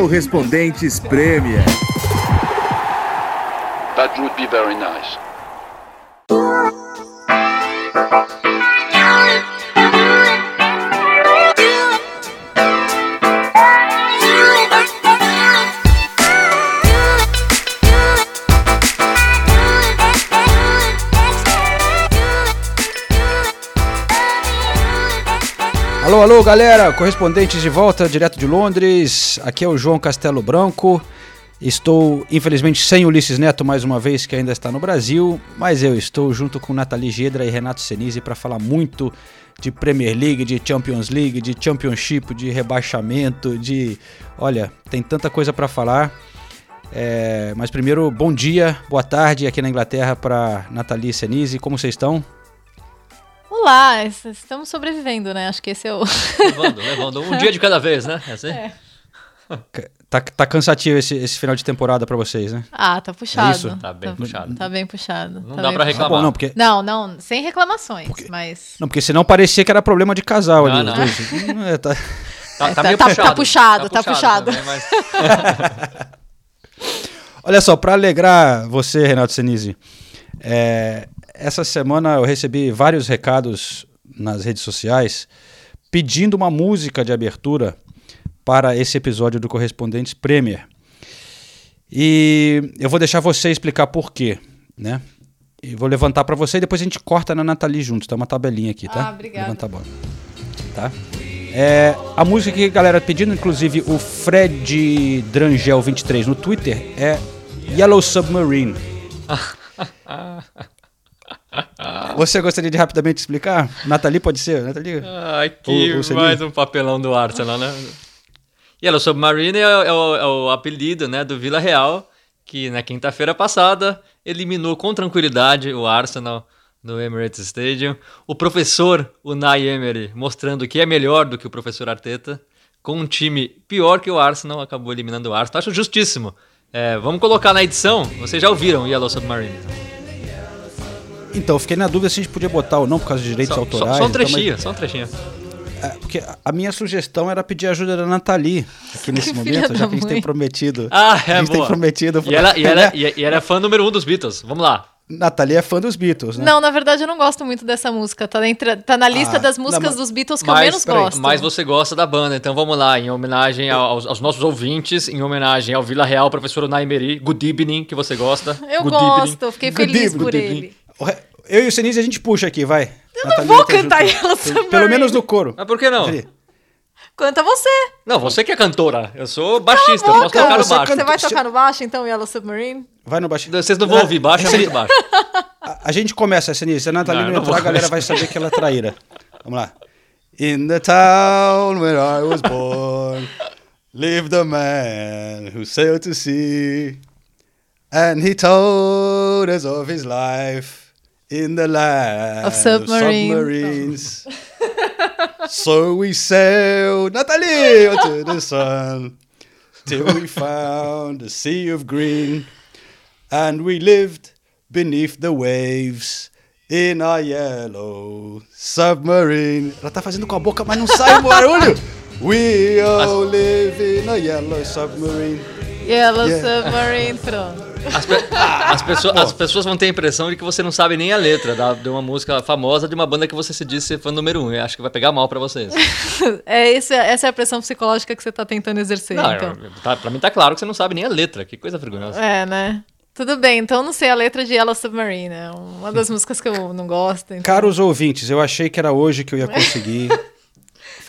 Correspondentes Premier. That would be very nice. Alô, alô, galera, correspondentes de volta, direto de Londres. Aqui é o João Castelo Branco. Estou, infelizmente, sem Ulisses Neto mais uma vez, que ainda está no Brasil, mas eu estou junto com Nathalie Gedra e Renato Senise para falar muito de Premier League, de Champions League, de Championship, de rebaixamento, de. Olha, tem tanta coisa para falar. É, mas primeiro, bom dia, boa tarde aqui na Inglaterra para Nathalie Senise. Como vocês estão? Olá, estamos sobrevivendo, né? Acho que esse é o. Levando, levando. Um dia de cada vez, né? É assim? É. Tá, tá cansativo esse, esse final de temporada para vocês, né? Ah, tá puxado. isso? Tá bem puxado. Tá bem puxado. Não tá dá pra reclamar. bom, não, porque, Não, não, sem reclamações, Porque- mas. não, porque senão parecia que era problema de casal ali. Não, os não. dois. Hum, é, tá- Tá, É, tá- meio tá- puxado. tá puxado, tá puxado. também, mas- Olha só, para alegrar você, Renato Senise, é, essa semana eu recebi vários recados nas redes sociais pedindo uma música de abertura para esse episódio do Correspondentes Premier. E eu vou deixar você explicar por quê, né? E vou levantar para você e depois a gente corta na Nathalie juntos, tá uma tabelinha aqui, tá? Ah, obrigada. Levanta a bola. Tá? É, a música que a galera tá pedindo, inclusive o Fred Drangel 23 no Twitter, é Yellow Submarine. Você gostaria de rapidamente explicar? Nathalie pode ser? Nathalie? Ai, que O- o Senise. mais um papelão do Arsenal, né? Yellow Submarine é, é o, é o apelido né, do Vila Real, que na quinta-feira passada eliminou com tranquilidade o Arsenal no Emirates Stadium. O professor Unai Emery mostrando que é melhor do que o professor Arteta, com um time pior que o Arsenal, acabou eliminando o Arsenal. Acho justíssimo. É, vamos colocar na edição, vocês já ouviram Yellow Submarine. Então, eu fiquei na dúvida se a gente podia botar ou não por causa de direitos Só, autorais. só, só um e tal, mas- trechinho, só um trechinho. É, porque a- minha sugestão era pedir ajuda da Nathalie aqui nesse momento, já que a gente tem prometido. Ah, é a gente tem boa. prometido. E ela, e, ela, e, ela é fã número um dos Beatles. Vamos lá. Nathalie é fã dos Beatles, né? Não, na verdade eu não gosto muito dessa música. Tá, entre- tá na lista Ah, das não, músicas mas- dos Beatles que eu Mas, menos peraí, gosto. mas você gosta da banda, então vamos lá. Em homenagem ao- aos, aos nossos ouvintes, em homenagem ao Vila Real, professor Unai Emery, Good Evening, que você gosta. Eu Good gosto, Evening. eu fiquei Good feliz evening, por ele. evening. Eu e o Senise a gente puxa aqui, vai. Eu não vou cantar Yellow Pelo Submarine. menos no coro. Mas por que não? Nathalie, Canta você. Não, você que é cantora. Eu sou baixista, eu posso tocar no baixo. canta- Você vai tocar no baixo, então, Yellow Submarine? Vai no baixo. Vocês não vão ouvir, baixo é muito baixo. A, a gente começa, Senise. Se a Nathalie Não, entrar, a galera vai saber que ela é traíra. Vamos lá. In the town where I was born, lived a man who sailed to sea. And he told us of his life in the land Of submarines. submarines. Oh. so we sailed, Natalie, to the sun, till we found a sea of green. And we lived beneath the waves in a yellow submarine. Ela tá fazendo com a boca, mas não sai o barulho. We all live in a yellow submarine. Yellow Yeah. Submarine, pronto. As, pe- as pessoas, as pessoas vão ter a impressão de que você não sabe nem a letra da- de uma música famosa de uma banda que você se diz ser fã número um. Eu acho que vai pegar mal pra vocês. É, esse, essa é a pressão psicológica que você tá tentando exercer, Não, então. eu- tá, pra mim tá claro que você não sabe nem a letra. Que coisa vergonhosa. É, né? Tudo bem, então não sei a letra de Yellow Submarine, é uma das músicas que eu não gosto. então- Caros ouvintes, eu achei que era hoje que eu ia conseguir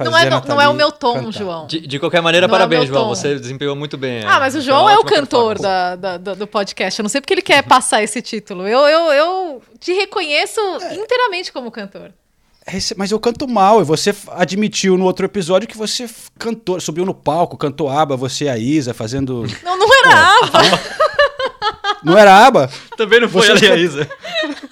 fazer Não é, a não, não é o meu tom, cantar. João. De, de qualquer maneira, Não é parabéns, meu João. tom. Você desempenhou muito bem. Ah, mas o João é o cantor da, da- do, podcast. Eu não sei porque ele quer passar esse título. Eu, eu, eu te reconheço inteiramente como cantor. Esse- Mas eu canto mal, e você admitiu no outro episódio que você cantou, subiu no palco, cantou aba, você e a Isa, fazendo. Não, não era aba. Não era aba? Também não foi Você ali a Isa.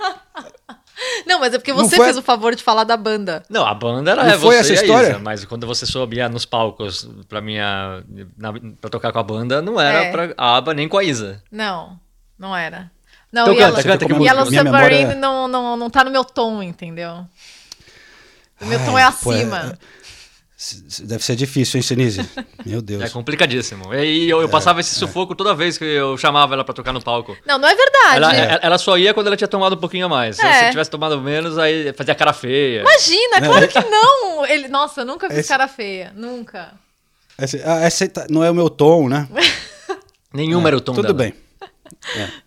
Não, mas é porque você foi- fez o favor de falar da banda. Não, a banda era Não é foi você essa e a história? Isa, mas quando você subia nos palcos pra minha na, pra tocar com a banda, não era É. pra a aba nem com a Isa. Não, não era. Não, Então Yellow, canta, canta? Yellow Minha Submarine memória- não, não, não tá no meu tom, entendeu? O meu tom Ai, é pô, é- acima. S- s- Deve ser difícil, hein, Sinise? Meu Deus. É complicadíssimo. E eu, eu passava esse sufoco toda vez que eu chamava ela pra tocar no palco. Não, não é verdade. Ela, ela- ela só ia quando ela tinha tomado um pouquinho a mais. É. Se tivesse tomado menos, aí fazia cara feia. Imagina, claro que não. Ele, nossa, eu nunca fiz Esse- cara feia. Nunca. Esse- ah, essa aí tá- não é o meu tom, né? Nenhum era o tom Tudo dela. bem.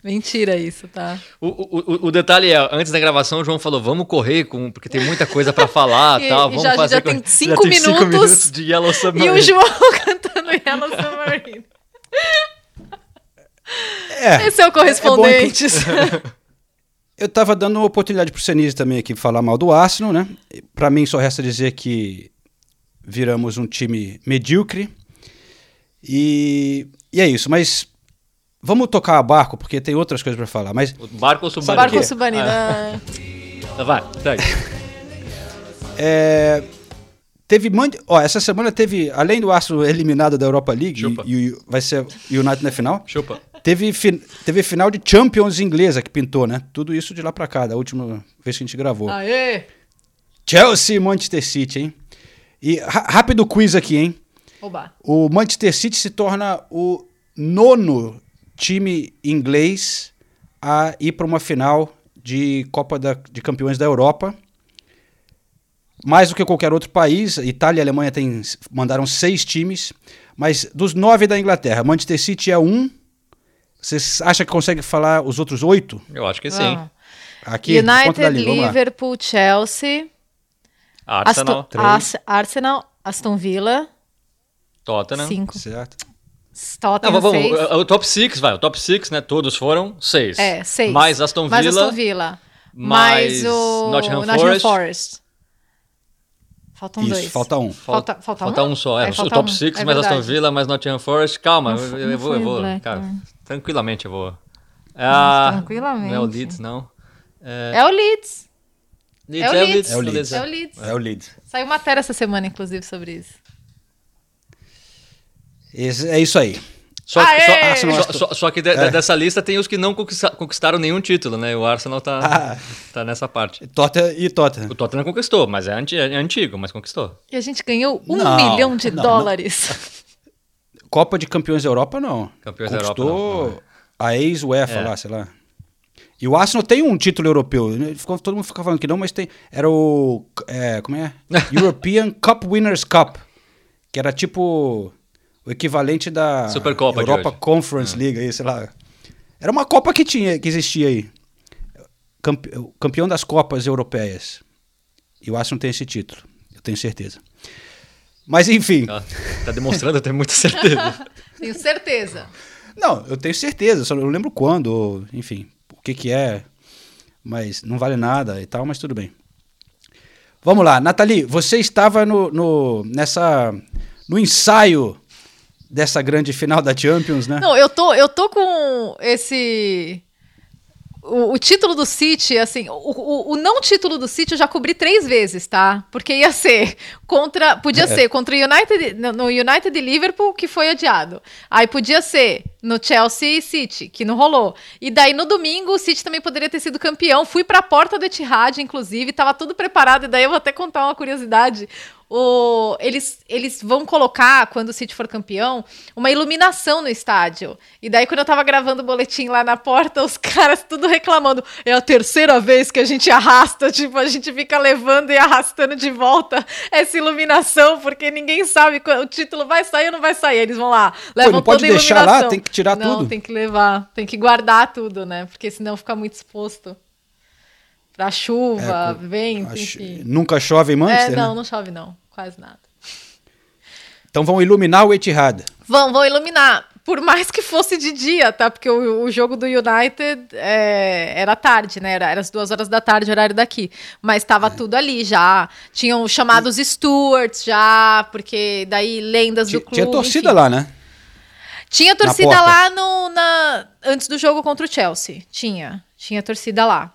Mentira isso, tá? O, o, o- o detalhe é, antes da gravação, o João falou, vamos correr, com, porque tem muita coisa pra falar E- tal. e Vamos já- fazer já tem cinco tem cinco minutos. minutos de Yellow E Submarine. o João cantando Yellow Submarine. É, Esse é o correspondentes. eu tava dando uma oportunidade pro Senise também aqui falar mal do Arsenal, né? Pra mim só resta dizer que viramos um time medíocre. E, e é isso, mas vamos tocar a barco, porque tem outras coisas pra falar. Mas O barco ou submarino? Barco quê? submarino. Ah, ah. vai, segue. É, teve ó, essa semana teve, além do Arsenal eliminado da Europa League, e, e vai ser United na final, Chupa. teve, fi- teve final de Champions inglesa que pintou, né? Tudo isso de lá pra cá, da última vez que a gente gravou. Aê! Chelsea e Manchester City, hein? E rápido quiz aqui, hein? Oba. O Manchester City se torna o nono time inglês a ir para uma final de Copa da- de Campeões da Europa. Mais do que qualquer outro país. Itália e Alemanha tem, mandaram seis times. Mas dos nove da Inglaterra, Manchester City é um. Vocês acham que consegue falar os outros oito? Eu acho que sim. Vamos. Aqui, United. Liverpool, Chelsea, Arsenal, Aston, As- Arsenal, Aston Villa, Tottenham. cinco. Certo. Não, Tottenham, vamos, seis. o, o top 6, vai. O top 6, né? Todos foram seis. É, seis. Mais Aston Villa. Mais Aston Villa. mais Mais o Nottingham Nottingham Forest. Forest. Faltam Isso, dois. falta um. Falta, falta, Falta um? um só. É, o falta top um, 6, é mais Aston. Villa, mais Nottingham Forest. Calma, Não eu, eu não vou, eu o vou. Cara, tranquilamente eu vou. Ah, tranquilamente. Não é o Leeds, não. É, É o Leeds. Leeds, é o Leeds. É o Leeds. É o Leeds. É o Leeds. Saiu matéria essa semana, inclusive, sobre isso. Esse- é isso aí. Só, Aê! só- só- só- só que de- É. dessa lista tem os que não conquista- conquistaram nenhum título, né? O Arsenal tá, Ah. tá nessa parte. Tottenham e Tottenham. O Tottenham conquistou, mas é, anti- é antigo, mas conquistou. E a gente ganhou um Não, milhão de não, dólares. Copa de Campeões da Europa, não. Campeões da Conquistou Europa, não, não. a ex-UEFA É. lá, sei lá. E o Arsenal tem um título europeu. Todo mundo fica falando que não, mas tem. Era o. é, como é? European Cup Winners Cup. Que era tipo o equivalente da Supercopa de Europa hoje. Conference League, aí, sei lá. Era uma Copa que tinha, que existia aí. Campeão das Copas Europeias. E o Arsenal tem esse título, eu tenho certeza. Mas enfim. Tá, tá demonstrando ter muita certeza. Tenho certeza. Não, eu tenho certeza, só não lembro quando, ou, enfim, o que que é, mas não vale nada e tal, mas tudo bem. Vamos lá, Nathalie, você estava no, no, nessa, no ensaio dessa grande final da Champions, né? Não, eu tô, eu tô com esse. O, o título do City, assim, o, o, o não título do City eu já cobri três vezes, tá? Porque ia ser contra. Podia É. ser contra o United, no United e Liverpool, que foi adiado. Aí podia ser no Chelsea e City, que não rolou. E daí no domingo o City também poderia ter sido campeão. Fui pra porta do Etihad, inclusive, tava tudo preparado. E daí eu vou até contar uma curiosidade. O, eles, eles vão colocar, quando o City for campeão, uma iluminação no estádio. E daí, quando eu tava gravando o boletim lá na porta, os caras tudo reclamando. É a terceira vez que a gente arrasta, tipo, a gente fica levando e arrastando de volta essa iluminação, porque ninguém sabe quando o título vai sair ou não vai sair. Eles vão lá, levam não pode deixar lá, tem que tirar não, tudo. tem que levar, tem que guardar tudo, né? Porque senão fica muito exposto. Pra chuva, É, vento, enfim. Nunca chove em É, Manchester, não, né? não chove não, quase nada. Então vão iluminar o Etihad. Vão, vão iluminar. Por mais que fosse de dia, tá? Porque o, o jogo do United é, era tarde, né? Era, era as duas horas da tarde, horário daqui. Mas tava tudo ali já. Tinham chamados Stewards já, porque daí lendas do Tinha, clube. tinha torcida enfim. lá, né? Tinha torcida lá no, na, antes do jogo contra o Chelsea. Tinha. Tinha torcida lá.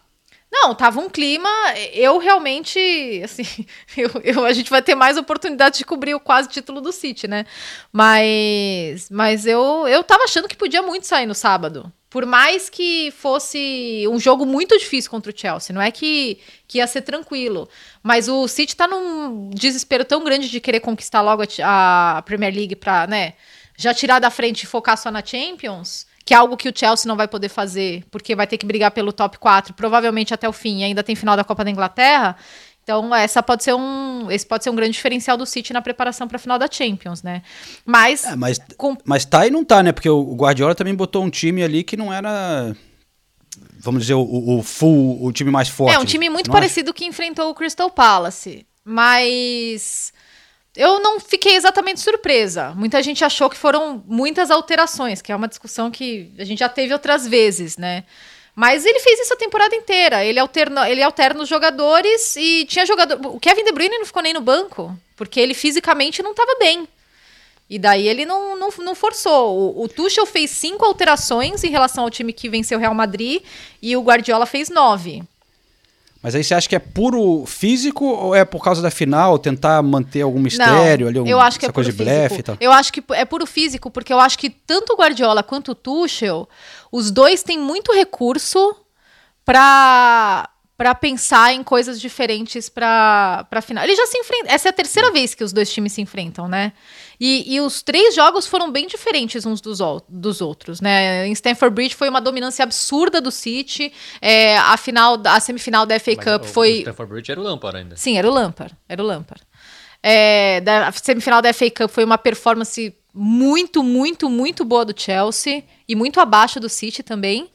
Não, tava um clima. Eu realmente, assim, eu, eu- a gente vai ter mais oportunidade de cobrir o quase título do City, né? Mas, mas eu, eu tava achando que podia muito sair no sábado. Por mais que fosse um jogo muito difícil contra o Chelsea, não é que, que ia ser tranquilo. Mas o City tá num desespero tão grande de querer conquistar logo a, a Premier League pra, né, já tirar da frente e focar só na Champions, que é algo que o Chelsea não vai poder fazer, porque vai ter que brigar pelo top 4, provavelmente até o fim, e ainda tem final da Copa da Inglaterra. Então, essa pode ser um, esse pode ser um grande diferencial do City na preparação para a final da Champions, né? Mas, É, mas, com- mas tá e não tá, né? Porque o Guardiola também botou um time ali que não era, vamos dizer, o, o full, o time mais forte. é um time muito parecido que enfrentou o Crystal Palace, mas eu não fiquei exatamente surpresa. Muita gente achou que foram muitas alterações, que é uma discussão que a gente já teve outras vezes, né? Mas ele fez isso a temporada inteira. Ele alterna, ele alterna os jogadores e tinha jogador. O Kevin De Bruyne não ficou nem no banco, porque ele fisicamente não estava bem. E daí ele não, não, não forçou. O, o Tuchel fez cinco alterações em relação ao time que venceu o Real Madrid e o Guardiola fez nove. Mas aí você acha que é puro físico ou é por causa da final, tentar manter algum mistério ali, um, eu acho que essa é coisa puro de blefe físico. e tal? Eu acho que é puro físico, porque eu acho que tanto o Guardiola quanto o Tuchel, os dois têm muito recurso para para pensar em coisas diferentes para para final. Eles já se enfrentam. Essa é a terceira vez que os dois times se enfrentam, né? E, e os três jogos foram bem diferentes uns dos, dos outros, né? Em Stamford Bridge foi uma dominância absurda do City. É, a final, a semifinal da FA Mas Cup o- foi O Stanford Bridge era o Lampard ainda. Sim, era o Lampard. Era o Lampard. É, da a semifinal da FA Cup foi uma performance muito, muito, muito boa do Chelsea e muito abaixo do City também.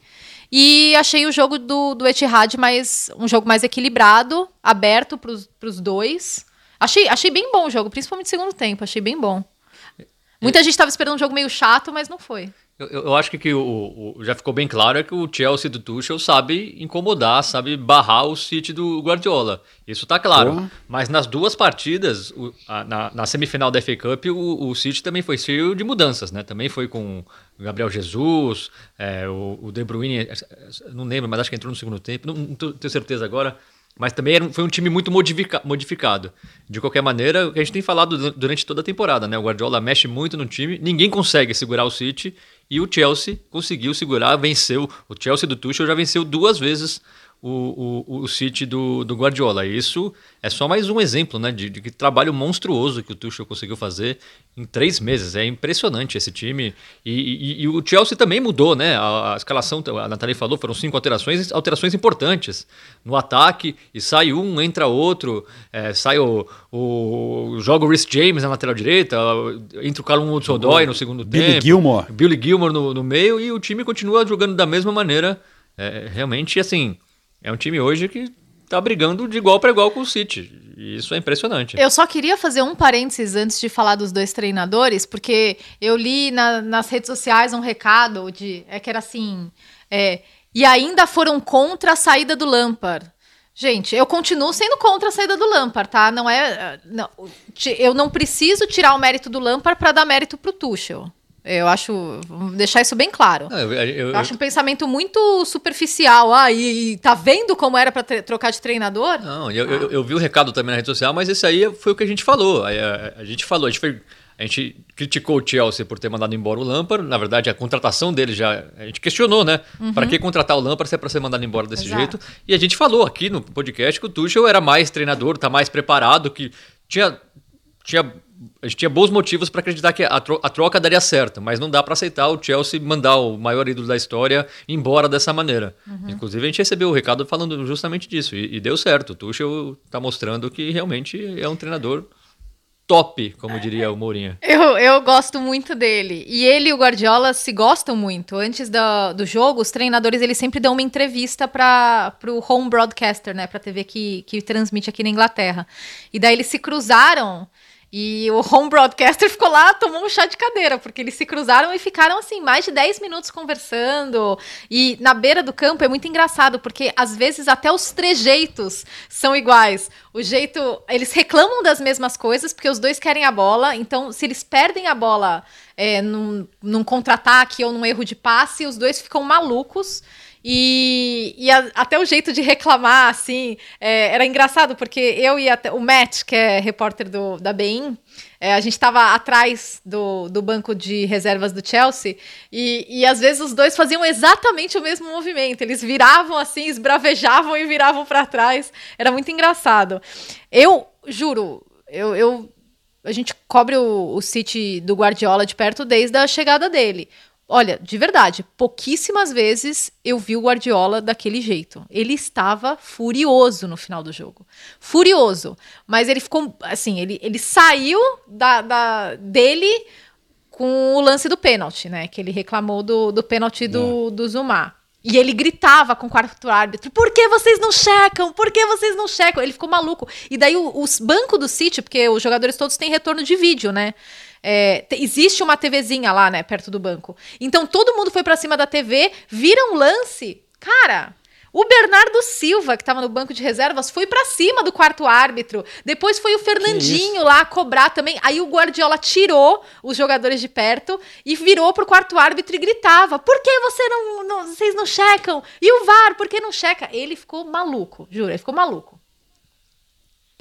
E achei o jogo do, do Etihad mais um jogo mais equilibrado, aberto para os dois. Achei, achei bem bom o jogo, principalmente no segundo tempo. Achei bem bom. Muita gente estava esperando um jogo meio chato, mas não foi. Eu, eu acho que, que o, o- já ficou bem claro é que o Chelsea do Tuchel sabe incomodar, sabe barrar o City do Guardiola. Isso tá claro. Mas nas duas partidas, o- a- na, na semifinal da FA Cup, o, o City também foi cheio de mudanças, né? Também foi com o Gabriel Jesus, é, o, De Bruyne, é, é, não lembro, mas acho que entrou no segundo tempo, não, não tenho certeza agora. Mas também era foi um time muito modifica- modificado. De qualquer maneira, o que a gente tem falado du- durante toda a temporada, né? O Guardiola mexe muito no time, ninguém consegue segurar o City e o Chelsea conseguiu segurar, venceu. O Chelsea do Tuchel já venceu duas vezes o, o, o City do, do Guardiola. Isso é só mais um exemplo né, de, de que trabalho monstruoso que o Tuchel conseguiu fazer em três meses. É impressionante esse time. E, e- e o Chelsea também mudou, né? A, a escalação, a Nathalie falou, foram cinco alterações, alterações importantes no ataque. E sai um, entra outro, é, sai o, o. joga o Rhys James na lateral direita, entra o Callum Hudson-Odoi no segundo Billy tempo. Gilmore. Billy Gilmore no, no meio e o time continua jogando da mesma maneira. É, realmente, assim, é um time hoje que tá brigando de igual para igual com o City. Isso é impressionante. Eu só queria fazer um parênteses antes de falar dos dois treinadores, porque eu li na- nas redes sociais um recado de é que era assim, é, e ainda foram contra a saída do Lampard. Gente, eu continuo sendo contra a saída do Lampard, tá? Não é, não, eu não preciso tirar o mérito do Lampard para dar mérito pro Tuchel. Eu acho, vamos deixar isso bem claro. Não, eu, eu- Eu acho um pensamento muito superficial. Ah, e, e tá vendo como era para trocar de treinador? Não, eu, eu, eu vi o recado também na rede social, mas esse aí foi o que a gente falou. A, a- a gente falou, a gente, foi- a gente criticou o Chelsea por ter mandado embora o Lampard. Na verdade, a contratação dele já. A gente questionou, né? Para que contratar o Lampard se é para ser mandado embora desse Exato. jeito? E a gente falou aqui no podcast que o Tuchel era mais treinador, tá mais preparado, que tinha. tinha a gente tinha bons motivos para acreditar que a, tro- a troca daria certo, mas não dá para aceitar o Chelsea mandar o maior ídolo da história embora dessa maneira. Inclusive, a gente recebeu o recado falando justamente disso, e, e deu certo. O Tuchel está mostrando que realmente é um treinador top, como diria o Mourinho. Eu, eu gosto muito dele. E ele e o Guardiola se gostam muito. Antes da- do jogo, os treinadores eles sempre dão uma entrevista para o home broadcaster, né? Para TV que, que transmite aqui na Inglaterra. E daí eles se cruzaram. E o home broadcaster ficou lá, tomou um chá de cadeira, porque eles se cruzaram e ficaram assim, mais de 10 minutos conversando. E na beira do campo é muito engraçado, porque às vezes até os trejeitos são iguais. O jeito. Eles reclamam das mesmas coisas, porque os dois querem a bola. Então, se eles perdem a bola é, num, num contra-ataque ou num erro de passe, os dois ficam malucos. E, e a, até o jeito de reclamar, assim, é, era engraçado, porque eu e até, o Matt, que é repórter do, da BEIN, é, a gente estava atrás do, do banco de reservas do Chelsea e, e às vezes os dois faziam exatamente o mesmo movimento. Eles viravam assim, esbravejavam e viravam para trás. Era muito engraçado. Eu juro, eu, eu a gente cobre o, o City do Guardiola de perto desde a chegada dele. Olha, de verdade, pouquíssimas vezes eu vi o Guardiola daquele jeito. Ele estava furioso no final do jogo. Furioso. Mas ele ficou, assim, ele, ele saiu da, da dele com o lance do pênalti, né? Que ele reclamou do, do pênalti do, é. do Zumar. E ele gritava com o quarto árbitro: por que vocês não checam? Por que vocês não checam? Ele ficou maluco. E daí o, os banco do City, porque os jogadores todos têm retorno de vídeo, né? É, existe uma TVzinha lá, né, perto do banco. Então todo mundo foi para cima da TV, vira um lance. Cara, o Bernardo Silva, que estava no banco de reservas, foi para cima do quarto árbitro. Depois foi o Fernandinho lá cobrar também. Aí o Guardiola tirou os jogadores de perto e virou pro quarto árbitro e gritava: Por que você não, não vocês não checam? E o VAR, por que não checa? Ele ficou maluco, juro, ele ficou maluco.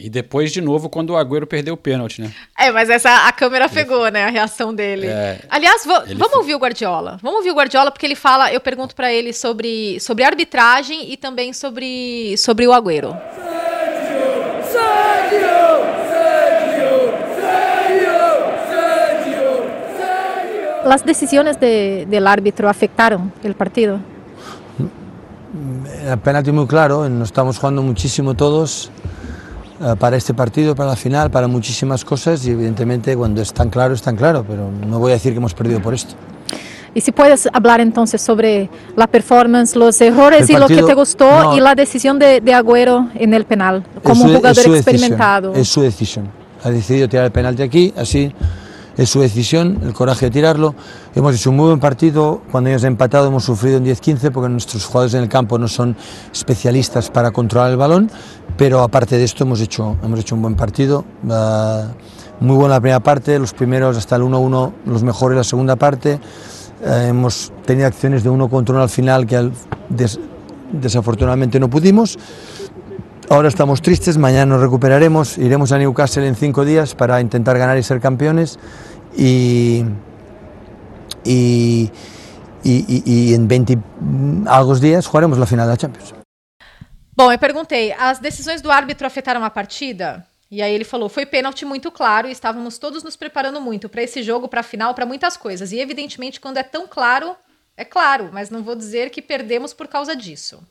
E depois, de novo, quando o Agüero perdeu o pênalti, né? É, mas essa a câmera ele pegou, né? A reação dele. É, Aliás, vamos ouvir o Guardiola. Vamos ouvir o Guardiola, porque ele fala, eu pergunto para ele sobre, sobre arbitragem e também sobre, sobre o Agüero. Las decisiones de, del árbitro afectaron el partido? El penalti muy claro, nos estamos jugando muchísimo todos. Eh, para este partido, para la final, para muchísimas cosas y evidentemente cuando es tan claro, es tan claro, pero no voy a decir que hemos perdido por esto. Y si puedes hablar entonces sobre la performance, los errores partido, y lo que te gustó no, y la decisión de, de, Agüero en el penal, como un jugador es experimentado. Decisión, es su decisión. Ha decidido tirar el penalti aquí, así es su decisión, el coraje de tirarlo. Hemos hecho un muy buen partido, cuando hemos empatado hemos sufrido en 10-15 porque nuestros jugadores en el campo no son especialistas para controlar el balón, pero aparte de esto hemos hecho, hemos hecho un buen partido. Uh, muy buena la primera parte, los primeros hasta el 1-1 los mejores la segunda parte. Uh, hemos tenido acciones de uno contra uno al final que des, desafortunadamente no pudimos. Ahora estamos tristes, mañana nos recuperaremos, iremos a Newcastle en cinco días para intentar ganar y ser campeones y, y, y en 20 algo días jugaremos la final da Champions. Bom, eu perguntei, as decisões do árbitro afetaram a partida? E aí ele falou, foi pênalti muito claro e estávamos todos nos preparando muito para esse jogo, para a final, para muitas coisas. E evidentemente, quando é tão claro, é claro, mas não vou dizer que perdemos por causa disso.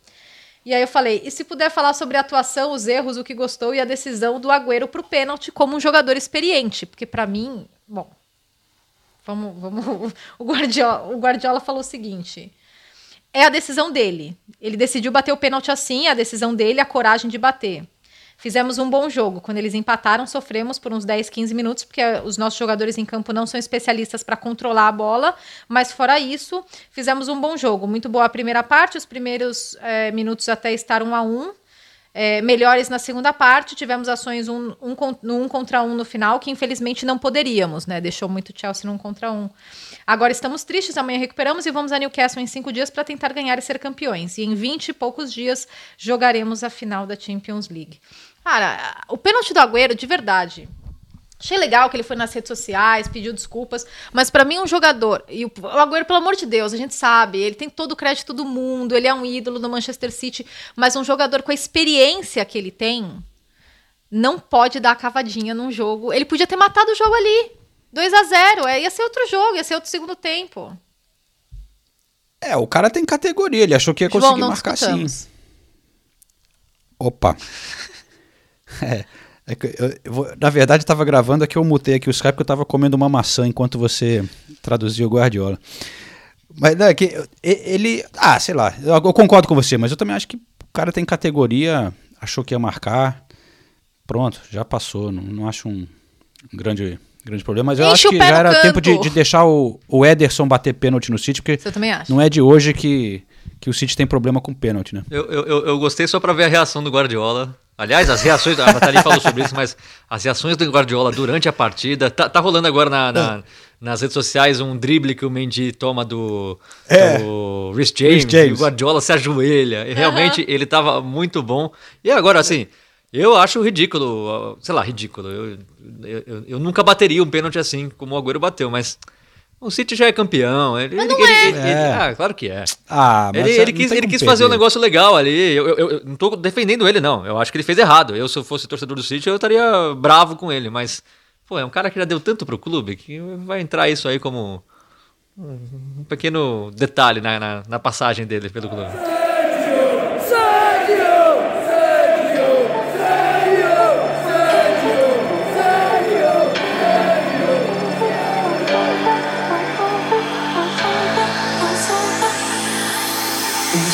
E aí eu falei, e se puder falar sobre a atuação, os erros, o que gostou e a decisão do Agüero o pênalti como um jogador experiente, porque para mim, bom, vamos, vamos, o Guardiola, o Guardiola falou o seguinte, é a decisão dele. Ele decidiu bater o pênalti assim, é a decisão dele, a coragem de bater. Fizemos um bom jogo. Quando eles empataram, sofremos por uns 10, 15 minutos, porque os nossos jogadores em campo não são especialistas para controlar a bola. Mas fora isso, fizemos um bom jogo. Muito boa a primeira parte, os primeiros é, minutos até estar um a um. É, melhores na segunda parte, tivemos ações um, um, um contra um no final, que infelizmente não poderíamos, né? Deixou muito Chelsea num contra um. Agora estamos tristes, amanhã recuperamos e vamos a Newcastle em cinco dias para tentar ganhar e ser campeões. E em vinte e poucos dias jogaremos a final da Champions League. Cara, o pênalti do Agüero, de verdade. Achei legal que ele foi nas redes sociais, pediu desculpas, mas para mim um jogador, e o Agüero, pelo amor de Deus, a gente sabe, ele tem todo o crédito do mundo, ele é um ídolo do Manchester City, mas um jogador com a experiência que ele tem não pode dar a cavadinha num jogo. Ele podia ter matado o jogo ali. 2 a 0 é, ia ser outro jogo, ia ser outro segundo tempo. É, o cara tem categoria, ele achou que ia conseguir João, marcar sim. Opa. É. é eu, eu, na verdade, estava gravando aqui, eu mutei aqui o Skype porque eu estava comendo uma maçã enquanto você traduzia o Guardiola. Mas é que ele. Ah, sei lá, eu, eu, concordo com você, mas eu também acho que o cara tem categoria, achou que ia marcar. Pronto, já passou. Não, não acho um, um grande, grande problema. Mas eu Enche acho que já era campo. tempo de, de, deixar o, o Ederson bater pênalti no City, porque não é de hoje que, que o City tem problema com pênalti, né? Eu, eu, eu gostei só para ver a reação do Guardiola. Aliás, as reações, a Nathalie falou sobre isso, mas as reações do Guardiola durante a partida, tá, tá rolando agora na, na, nas redes sociais um drible que o Mendy toma do, É. do Rhys James, James. e o Guardiola se ajoelha. E realmente ele tava muito bom. E agora, assim, eu acho ridículo, sei lá, ridículo. Eu, eu, eu- eu nunca bateria um pênalti assim como o Agüero bateu, mas o City já é campeão. Ele, ele- ele- ele- ele- É. ah, claro que é. Ah, mas Ele, não ele quis, ele quis fazer um negócio legal ali. Eu, eu, eu não tô defendendo ele, não. Eu acho que ele fez errado. Eu, se eu fosse torcedor do City, eu estaria bravo com ele. Mas, pô, é um cara que já deu tanto pro clube que vai entrar isso aí como um pequeno detalhe na, na, na passagem dele pelo clube.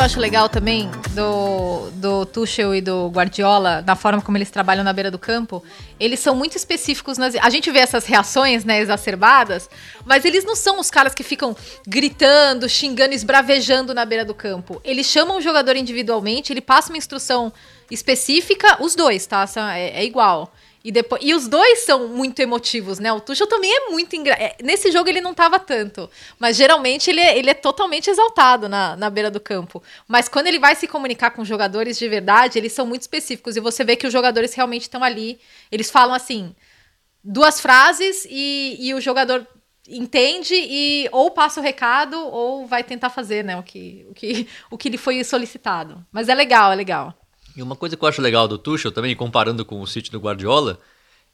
eu acho legal também do, do Tuchel e do Guardiola, na forma como eles trabalham na beira do campo? Eles são muito específicos nas. A gente vê essas reações, né, exacerbadas, mas eles não são os caras que ficam gritando, xingando, esbravejando na beira do campo. Eles chamam o jogador individualmente, ele passa uma instrução específica, os dois, tá? É, é igual. E, depois, e os dois são muito emotivos, né? O Tuchel também é muito engraçado. Nesse jogo ele não tava tanto. Mas geralmente ele é, ele é totalmente exaltado na, na beira do campo. Mas quando ele vai se comunicar com jogadores de verdade, eles são muito específicos. E você vê que os jogadores realmente estão ali. Eles falam assim, duas frases e, e o jogador entende e ou passa o recado ou vai tentar fazer, né? O que, o que, o que lhe foi solicitado. Mas é legal, é legal. E uma coisa que eu acho legal do Tuchel também, comparando com o City do Guardiola,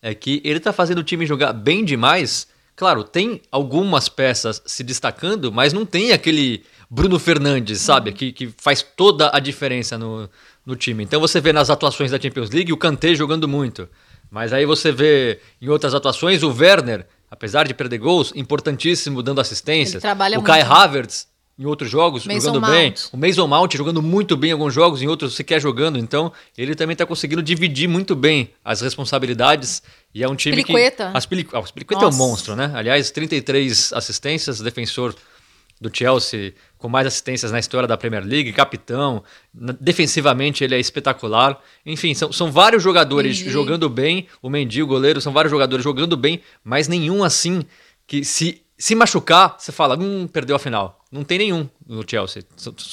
é que ele tá fazendo o time jogar bem demais. Claro, tem algumas peças se destacando, mas não tem aquele Bruno Fernandes, sabe? Que, que faz toda a diferença no, no time. Então você vê nas atuações da Champions League o Kanté jogando muito. Mas aí você vê em outras atuações o Werner, apesar de perder gols, importantíssimo dando assistências. O Kai muito. Havertz em outros jogos Mason jogando bem. Mount. O Mason Mount jogando muito bem em alguns jogos, em outros sequer jogando. Então, ele também está conseguindo dividir muito bem as responsabilidades. E é um time Piliqueta. que. As Pili... ah, o Piliqueta é um Nossa. monstro, né? Aliás, 33 assistências, defensor do Chelsea com mais assistências na história da Premier League, capitão. Defensivamente ele é espetacular. Enfim, são, são vários jogadores Mendy. jogando bem. O Mendy, o goleiro, são vários jogadores jogando bem, mas nenhum assim que se, se machucar, você fala, hum, perdeu a final. Não tem nenhum no Chelsea.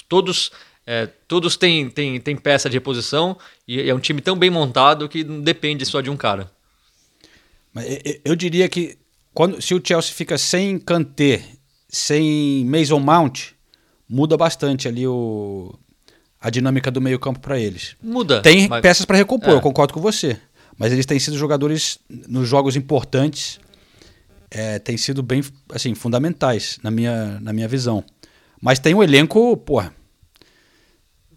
Todos, é, todos têm, têm, têm peça de reposição e é um time tão bem montado que não depende só de um cara. Mas eu diria que quando, se o Chelsea fica sem Kanté, sem Mason Mount, muda bastante ali o, a dinâmica do meio campo para eles. Muda. Tem mas- peças para recompor, É. eu concordo com você. Mas eles têm sido jogadores nos jogos importantes, é, têm sido bem assim fundamentais na minha, na minha visão. Mas tem um elenco,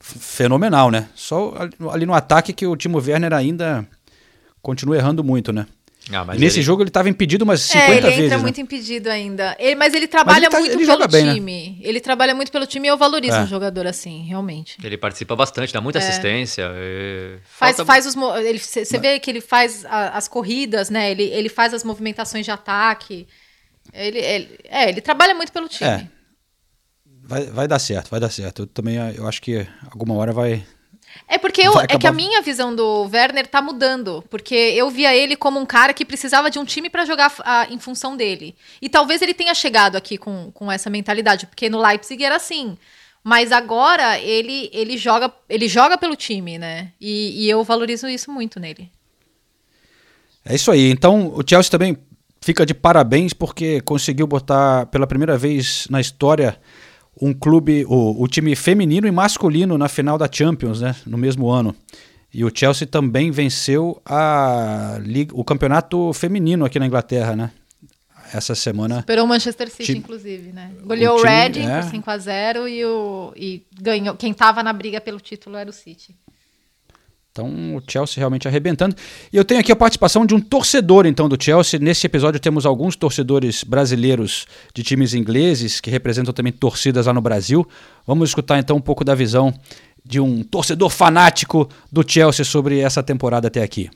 f- fenomenal, né? Só ali no ataque que o Timo Werner ainda continua errando muito, né? Ah, mas nesse ele- jogo ele estava impedido umas 50 é, ele vezes. entra né? muito impedido ainda. Ele- mas ele trabalha ele tá- muito ele pelo bem, né? time. Ele trabalha muito pelo time e eu valorizo É. um jogador assim, realmente. Ele participa bastante, dá muita assistência. é, Faz, falta- faz os. Você vê que ele faz a- as corridas, né? Ele, ele faz as movimentações de ataque. Ele, ele- é, ele trabalha muito pelo time. É. Vai, vai dar certo, vai dar certo. Eu também eu acho que alguma hora vai. É porque eu, é que a minha visão do Werner tá mudando. Porque eu via ele como um cara que precisava de um time pra jogar ah, em função dele. E talvez ele tenha chegado aqui com, com essa mentalidade, porque no Leipzig era assim. Mas agora ele, ele, joga, ele joga pelo time, né? E, e eu valorizo isso muito nele. É isso aí. Então o Chelsea também fica de parabéns porque conseguiu botar pela primeira vez na história um clube, o, o time feminino e masculino na final da Champions, né? No mesmo ano. E o Chelsea também venceu a liga, o campeonato feminino aqui na Inglaterra, né? Essa semana. Superou o Manchester City, Time- inclusive, né? Goleou o, time, Reading é. por 5 a 0 e, o, e ganhou. Quem tava na briga pelo título era o City. Então o Chelsea realmente arrebentando. E eu tenho aqui a participação de um torcedor então do Chelsea. Nesse episódio temos alguns torcedores brasileiros de times ingleses que representam também torcidas lá no Brasil. Vamos escutar então um pouco da visão de um torcedor fanático do Chelsea sobre essa temporada até aqui.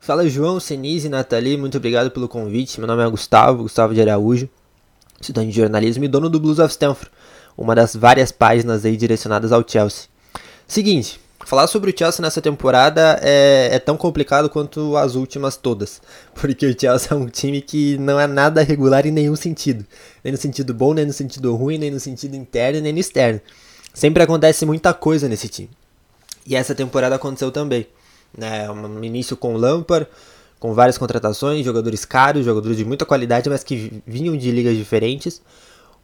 Fala João, Senise e Nathalie, muito obrigado pelo convite. Meu nome é Gustavo, Gustavo de Araújo, estudante de jornalismo e dono do Blues of Stanford, uma das várias páginas aí direcionadas ao Chelsea. Seguinte, falar sobre o Chelsea nessa temporada é, é tão complicado quanto as últimas todas, porque o Chelsea é um time que não é nada regular em nenhum sentido, nem no sentido bom, nem no sentido ruim, nem no sentido interno, nem no externo. Sempre acontece muita coisa nesse time. E essa temporada aconteceu também né, um início com o Lampard, com várias contratações, jogadores caros, jogadores de muita qualidade, mas que vinham de ligas diferentes,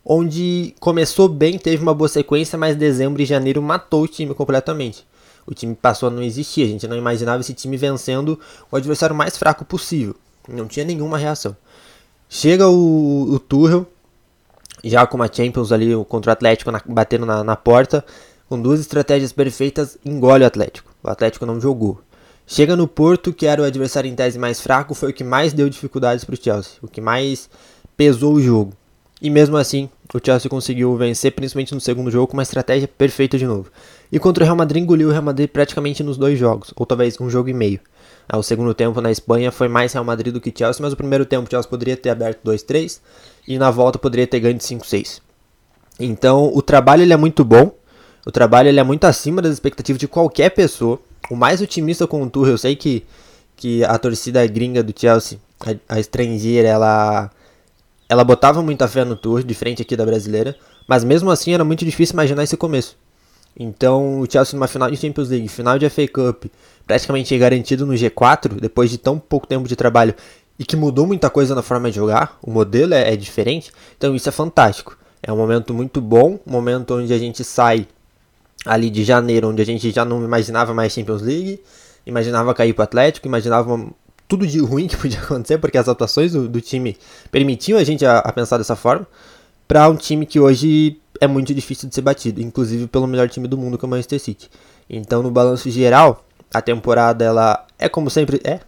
onde começou bem, teve uma boa sequência, mas dezembro e janeiro matou o time completamente. O time passou a não existir, a gente não imaginava esse time vencendo o adversário mais fraco possível. Não tinha nenhuma reação. Chega o, o Tuchel, já com uma Champions ali contra o Atlético na, batendo na, na porta, com duas estratégias perfeitas, engole o Atlético. O Atlético não jogou. Chega no Porto, que era o adversário em tese mais fraco, foi o que mais deu dificuldades para o Chelsea, o que mais pesou o jogo. E mesmo assim, o Chelsea conseguiu vencer, principalmente no segundo jogo, com uma estratégia perfeita de novo. E contra o Real Madrid, engoliu o Real Madrid praticamente nos dois jogos, ou talvez um jogo e meio. Ah, O segundo tempo na Espanha foi mais Real Madrid do que Chelsea, mas o primeiro tempo o Chelsea poderia ter aberto 2-3 e na volta poderia ter ganho de 5-6. Então, o trabalho ele é muito bom, o trabalho ele é muito acima das expectativas de qualquer pessoa. O mais otimista com o Tuchel, eu sei que, que a torcida gringa do Chelsea, a, a estrangeira, ela ela botava muita fé no Tuchel, diferente aqui da brasileira, mas mesmo assim era muito difícil imaginar esse começo. Então, o Chelsea numa final de Champions League, final de FA Cup, praticamente garantido no G4, depois de tão pouco tempo de trabalho, e que mudou muita coisa na forma de jogar, o modelo é, é diferente, então isso é fantástico. É um momento muito bom, um momento onde a gente sai ali de janeiro, onde a gente já não imaginava mais Champions League, imaginava cair pro Atlético, imaginava uma- tudo de ruim que podia acontecer, porque as atuações do, do time permitiam a gente a, a pensar dessa forma, para um time que hoje é muito difícil de ser batido, inclusive pelo melhor time do mundo que é o Manchester City. Então, no balanço geral, a temporada ela é como sempre é.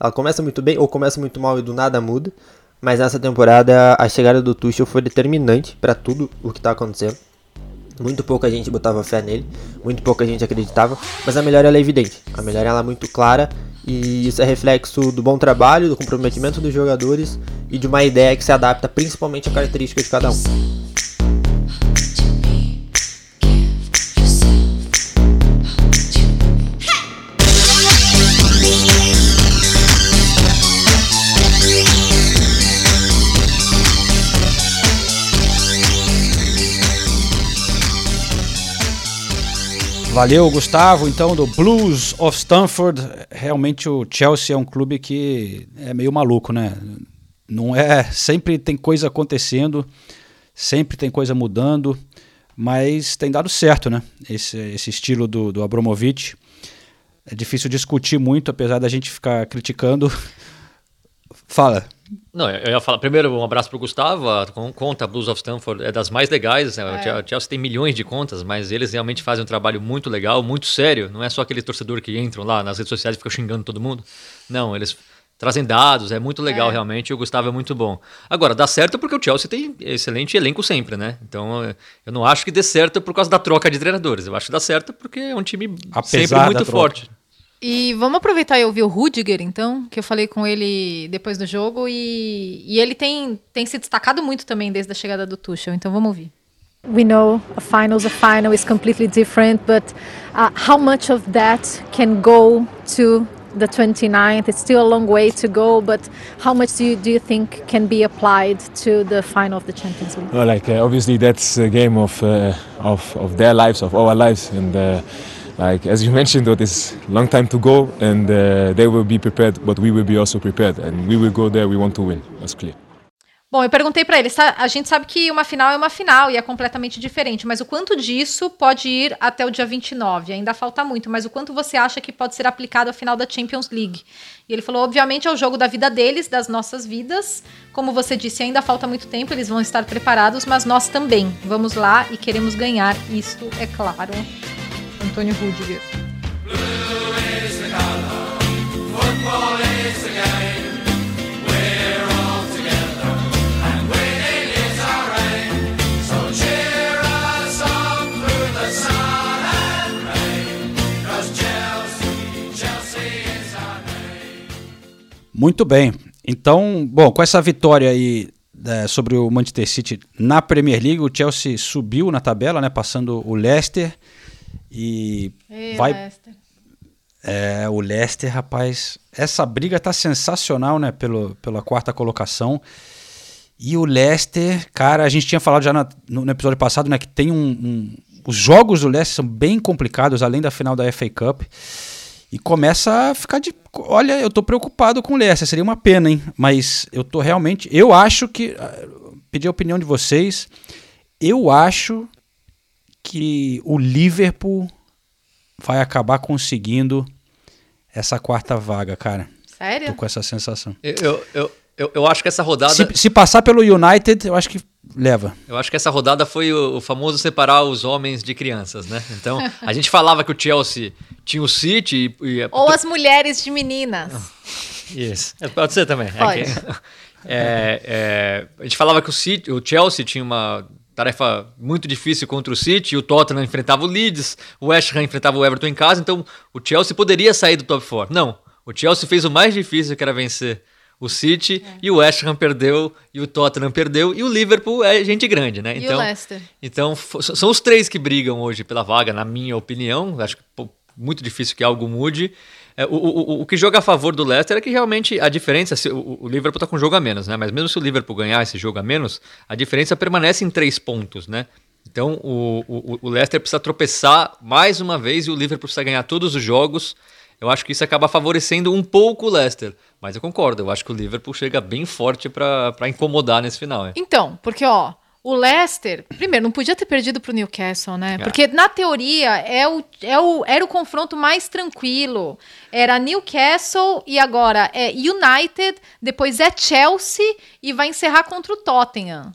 Ela começa muito bem ou começa muito mal e do nada muda. Mas nessa temporada a chegada do Tuchel foi determinante para tudo o que está acontecendo. Muito pouca gente botava fé nele, muito pouca gente acreditava, mas a melhora é evidente. A melhora é muito clara e isso é reflexo do bom trabalho, do comprometimento dos jogadores e de uma ideia que se adapta principalmente à característica de cada um. Valeu, Gustavo, então, do Blues of Stanford. Realmente o Chelsea é um clube que é meio maluco, né? Não é. Sempre tem coisa acontecendo, sempre tem coisa mudando, mas tem dado certo, né? Esse, esse estilo do, do Abramovich. É difícil discutir muito, apesar da gente ficar criticando. Fala. Não, eu ia falar. Primeiro, um abraço pro Gustavo. A con- conta Blues of Stanford é das mais legais. Né? O Chel- Chelsea tem milhões de contas, mas eles realmente fazem um trabalho muito legal, muito sério. Não é só aquele torcedor que entram lá nas redes sociais e ficam xingando todo mundo. Não, eles trazem dados, é muito legal realmente. E o Gustavo é muito bom. Agora, dá certo porque o Chelsea tem excelente elenco sempre, né? Então, eu não acho que dê certo por causa da troca de treinadores. Eu acho que dá certo porque é um time Apesar sempre muito troca. forte. E vamos aproveitar e ouvir o Rudiger, então, que eu falei com ele depois do jogo, e, e ele tem, tem se destacado muito também desde a chegada do Tuchel, então vamos ouvir. We know a final's a final is completely different, but uh, how much of that can go to the 29th? It's still a long way to go, but how much do you, do you think can be applied to the final of the Champions League? No, like uh, obviously that's a game of uh, of of their lives, of our lives, and uh, like as you mentioned, though, this long time to go, and uh, they will be prepared, but we will be also prepared, and we will go there. We want to win. That's clear. Bom, eu perguntei pra ele, sa- a gente sabe que uma final é uma final e é completamente diferente, mas o quanto disso pode ir até o dia 29? Ainda falta muito, mas o quanto você acha que pode ser aplicado à final da Champions League? E ele falou, obviamente é o jogo da vida deles, das nossas vidas. Como você disse, ainda falta muito tempo, eles vão estar preparados, mas nós também. Vamos lá e queremos ganhar, isto é claro. Antônio Rudiger. Muito bem. Então, bom, com essa vitória aí é, sobre o Manchester City na Premier League, o Chelsea subiu na tabela, né, passando o Leicester e Ei, vai Leicester. é, o Leicester, rapaz, essa briga tá sensacional, né, pelo, pela quarta colocação. E o Leicester, cara, a gente tinha falado já na- no, no episódio passado, né, que tem um, um- os jogos do Leicester são bem complicados, além da final da FA Cup. E começa a ficar de. Olha, eu tô preocupado com o Leicester, seria uma pena, hein? Mas eu tô realmente. Eu acho que. ah, Pedir a opinião de vocês. Eu acho que o Liverpool vai acabar conseguindo essa quarta vaga, cara. Tô Sério? com essa sensação. Eu, eu, eu, eu, acho que essa rodada. Se, se passar pelo United, eu acho que leva. Eu acho que essa rodada foi o, o famoso separar os homens de crianças, né? Então, a gente falava que o Chelsea tinha o City e. e Ou as mulheres de meninas. Isso. É, Pode ser também. É Pode. que- é, é, a gente falava que o, City, o Chelsea tinha uma tarefa muito difícil contra o City, o Tottenham enfrentava o Leeds, o West Ham enfrentava o Everton em casa, então o Chelsea poderia sair do top 4. Não, o Chelsea fez o mais difícil, que era vencer o City, É. e o West Ham perdeu, e o Tottenham perdeu, e o Liverpool é gente grande, né? E o Então, Leicester? então, são os três que brigam hoje pela vaga, na minha opinião. Acho que pô, muito difícil que algo mude. É, o, o, o- que joga a favor do Leicester é que realmente a diferença. se- o, o Liverpool está com um jogo a menos, né? Mas mesmo se o Liverpool ganhar esse jogo a menos, a diferença permanece em três pontos, né? Então o, o, o Leicester precisa tropeçar mais uma vez e o Liverpool precisa ganhar todos os jogos. Eu acho que isso acaba favorecendo um pouco o Leicester. Mas eu concordo, eu acho que o Liverpool chega bem forte para incomodar nesse final. Então, porque ó, o Leicester, primeiro, não podia ter perdido pro Newcastle, né? É. Porque na teoria é o, é o, era o confronto mais tranquilo. Era Newcastle e agora é United, depois é Chelsea e vai encerrar contra o Tottenham.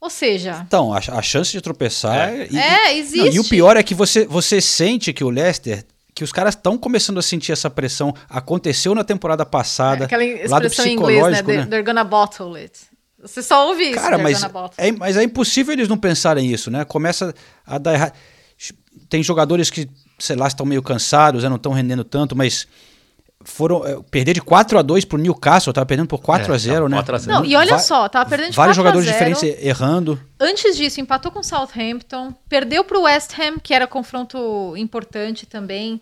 Ou seja, Então, a, a chance de tropeçar. É. E, É, existe. e o pior é que você, você sente que o Leicester. Que os caras estão começando a sentir essa pressão. Aconteceu na temporada passada. aquela lado expressão em inglês, né? psicológico, né? they're gonna bottle it. Você só ouve isso, Cara, they're mas é, mas é impossível eles não pensarem isso, né? Começa a dar errado. Tem jogadores que, sei lá, estão meio cansados, né? não estão rendendo tanto, mas foram é, perder de 4 a 2 pro Newcastle, tava perdendo por 4 É, a 0 não, né? 4 a 0. Não, e olha Va- só, tava perdendo de Vários 4 a jogadores 0. diferentes errando. Antes disso, empatou com o Southampton, perdeu pro West Ham, que era confronto importante também.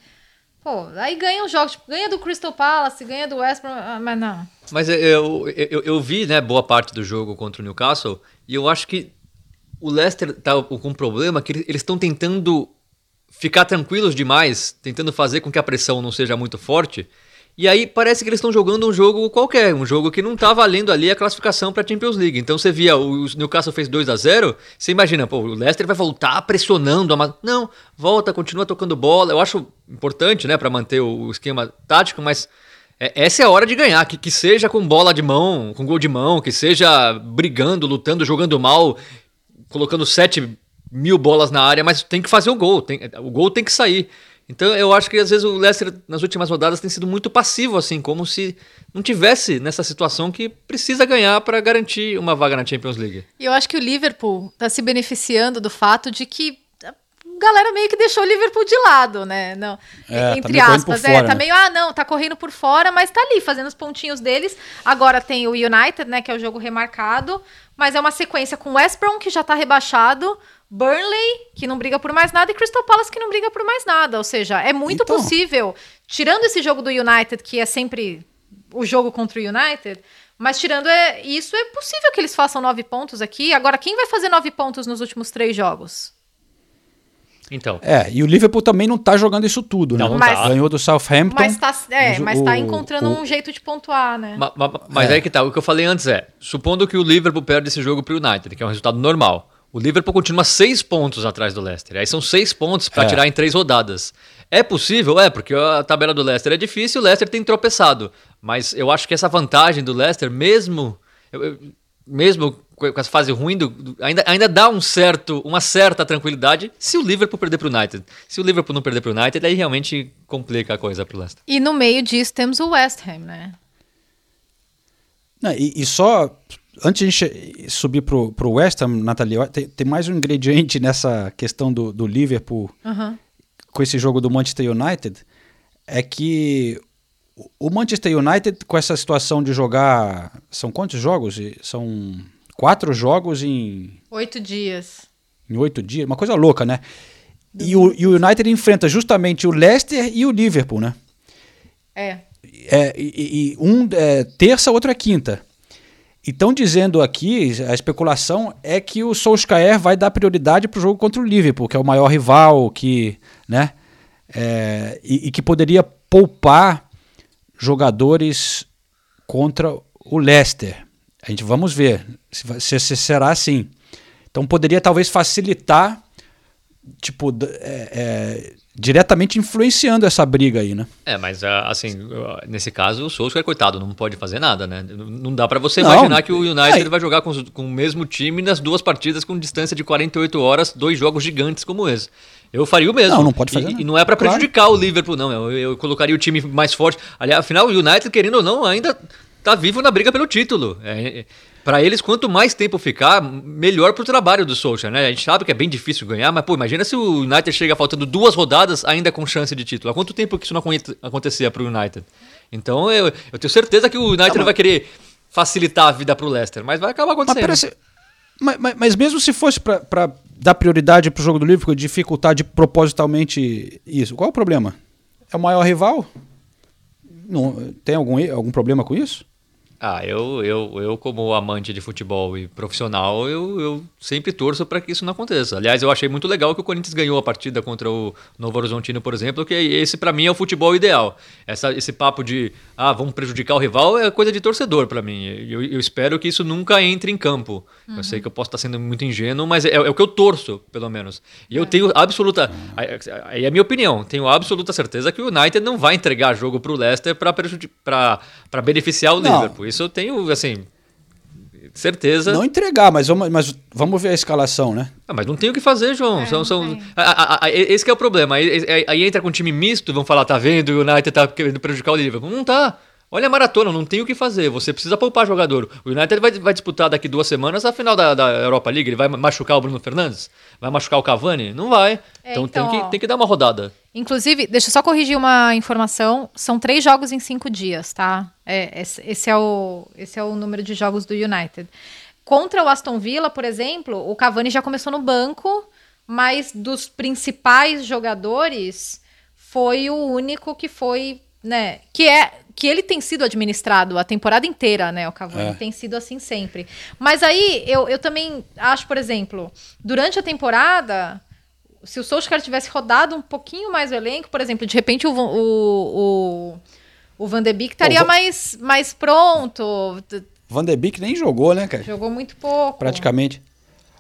Pô, aí ganha os jogos, tipo, ganha do Crystal Palace, ganha do West Brom, ah, mas não. Mas eu, eu, eu, eu vi né, boa parte do jogo contra o Newcastle e eu acho que o Leicester tá com um problema que ele- eles estão tentando ficar tranquilos demais, tentando fazer com que a pressão não seja muito forte. E aí parece que eles estão jogando um jogo qualquer, um jogo que não tá valendo ali a classificação para Champions League. Então você via o Newcastle fez 2 a 0, você imagina, pô, o Leicester vai voltar pressionando, a não, volta, continua tocando bola. Eu acho importante, né, para manter o esquema tático, mas é- essa é a hora de ganhar, que, que seja com bola de mão, com gol de mão, que seja brigando, lutando, jogando mal, colocando 7 mil bolas na área, mas tem que fazer o gol, tem- o gol tem que sair. Então eu acho que às vezes o Leicester nas últimas rodadas tem sido muito passivo, assim, como se não tivesse nessa situação que precisa ganhar para garantir uma vaga na Champions League. E eu acho que o Liverpool tá se beneficiando do fato de que galera meio que deixou o Liverpool de lado, né? Não, É, tá entre por aspas, é, fora, tá né? meio, ah, não, tá correndo por fora, mas tá ali fazendo os pontinhos deles. Agora tem o United, né, que é o jogo remarcado, mas é uma sequência com West Brom, que já tá rebaixado, Burnley, que não briga por mais nada, e Crystal Palace, que não briga por mais nada. Ou seja, é muito Então. possível, tirando esse jogo do United, que é sempre o jogo contra o United, mas tirando é, isso, é possível que eles façam nove pontos aqui. Agora, quem vai fazer nove pontos nos últimos três jogos? Então, É, e o Liverpool também não tá jogando isso tudo, né? Não, não Mas- tá. Ganhou do Southampton. Mas tá, é, mas o- tá o- encontrando o- um jeito de pontuar, né? Ma- ma- mas É. aí que tá, o que eu falei antes é, supondo que o Liverpool perde esse jogo pro United, que é um resultado normal, o Liverpool continua seis pontos atrás do Leicester, aí são seis pontos para É. tirar em três rodadas. É possível? É, porque a tabela do Leicester é difícil, o Leicester tem tropeçado, mas eu acho que essa vantagem do Leicester, mesmo, eu- eu- mesmo com essa fase ruim, do- do- ainda, ainda dá um certo, uma certa tranquilidade se o Liverpool perder pro United. Se o Liverpool não perder pro United, aí realmente complica a coisa pro Leicester. E no meio disso temos o West Ham, né? Não, e, e só antes de a gente subir pro, pro West Ham, Nathalie, tem, tem mais um ingrediente nessa questão do, do Liverpool Aham. com esse jogo do Manchester United, é que O Manchester United, com essa situação de jogar. São quantos jogos? São quatro jogos em, Oito dias. em oito dias. Uma coisa louca, né? E o, e o United enfrenta justamente o Leicester e o Liverpool, né? É. É, e, e- um é terça, outro é quinta. Estão dizendo aqui, a especulação é que o Solskjaer vai dar prioridade para o jogo contra o Liverpool, que é o maior rival, que, né, é, e, e que poderia poupar jogadores contra o Leicester. A gente vamos ver se, se será assim. Então poderia talvez facilitar, tipo, é, é, diretamente influenciando essa briga aí, né? É, mas ah, assim, ah, nesse caso, o Solskjaer, coitado, não pode fazer nada, né? Não- Não dá pra você Não. imaginar que o United É. vai jogar com, com o mesmo time nas duas partidas com distância de 48 horas, dois jogos gigantes como esse. Eu faria o mesmo. Não, não pode fazer E, nada. e não é pra Claro. prejudicar o Liverpool, não. Eu, eu colocaria o time mais forte. Aliás, afinal, o United, querendo ou não, ainda tá vivo na briga pelo título. É, para eles, quanto mais tempo ficar, melhor pro trabalho do Solskjaer, né? A gente sabe que é bem difícil ganhar, mas, pô, imagina se o United chega faltando duas rodadas ainda com chance de título. Há quanto tempo que isso não aconte- acontecia pro United? Então, eu, eu tenho certeza que o United vai querer facilitar a vida pro Leicester, mas vai acabar Mas, acontecendo. parece- mas, mas- mas mesmo se fosse pra- pra dar prioridade pro jogo do Liverpool, dificultar de propositalmente isso, qual é o problema? É o maior rival? Não, tem algum, algum problema com isso? Ah, eu, eu, eu como amante de futebol e profissional, eu, eu sempre torço para que isso não aconteça. Aliás, eu achei muito legal que o Corinthians ganhou a partida contra o Novo Horizontino, por exemplo, que esse para mim é o futebol ideal. Essa, esse papo de, ah, vamos prejudicar o rival é coisa de torcedor para mim. Eu, eu espero que isso nunca entre em campo. Eu sei que eu posso estar sendo muito ingênuo, mas é, é o que eu torço, pelo menos. E eu tenho absoluta, aí é a minha opinião, tenho absoluta certeza que o United não vai entregar jogo para o Leicester para beneficiar o Não. Liverpool. Isso eu tenho, assim, certeza. Não entregar, mas vamos, mas vamos ver a escalação, né? Ah, mas não tem o que fazer, João. É, são, são... Ah, ah, ah, esse que é o problema. Aí, aí- aí entra com um time misto, vão falar, tá vendo, o United tá querendo prejudicar o Liverpool. Não tá. Olha a maratona, não tem o que fazer. Você precisa poupar jogador. O United vai, vai disputar daqui duas semanas a final da, da Europa League. Ele vai machucar o Bruno Fernandes? Vai machucar o Cavani? Não vai. É, então então, tem, que, tem que dar uma rodada. Inclusive, deixa eu só corrigir uma informação. São três jogos em cinco dias, tá? É, esse, esse é o, esse é o número de jogos do United. Contra o Aston Villa, por exemplo, o Cavani já começou no banco, mas dos principais jogadores foi o único que foi, né? Que é que ele tem sido administrado a temporada inteira, né? O Cavani É. tem sido assim sempre. Mas aí eu, eu também acho, por exemplo, durante a temporada, se o Solskjaer tivesse rodado um pouquinho mais o elenco, por exemplo, de repente o, o, o, o Van de Beek estaria O Va- mais, mais pronto. Van de Beek nem jogou, né, cara? Jogou muito pouco. Praticamente.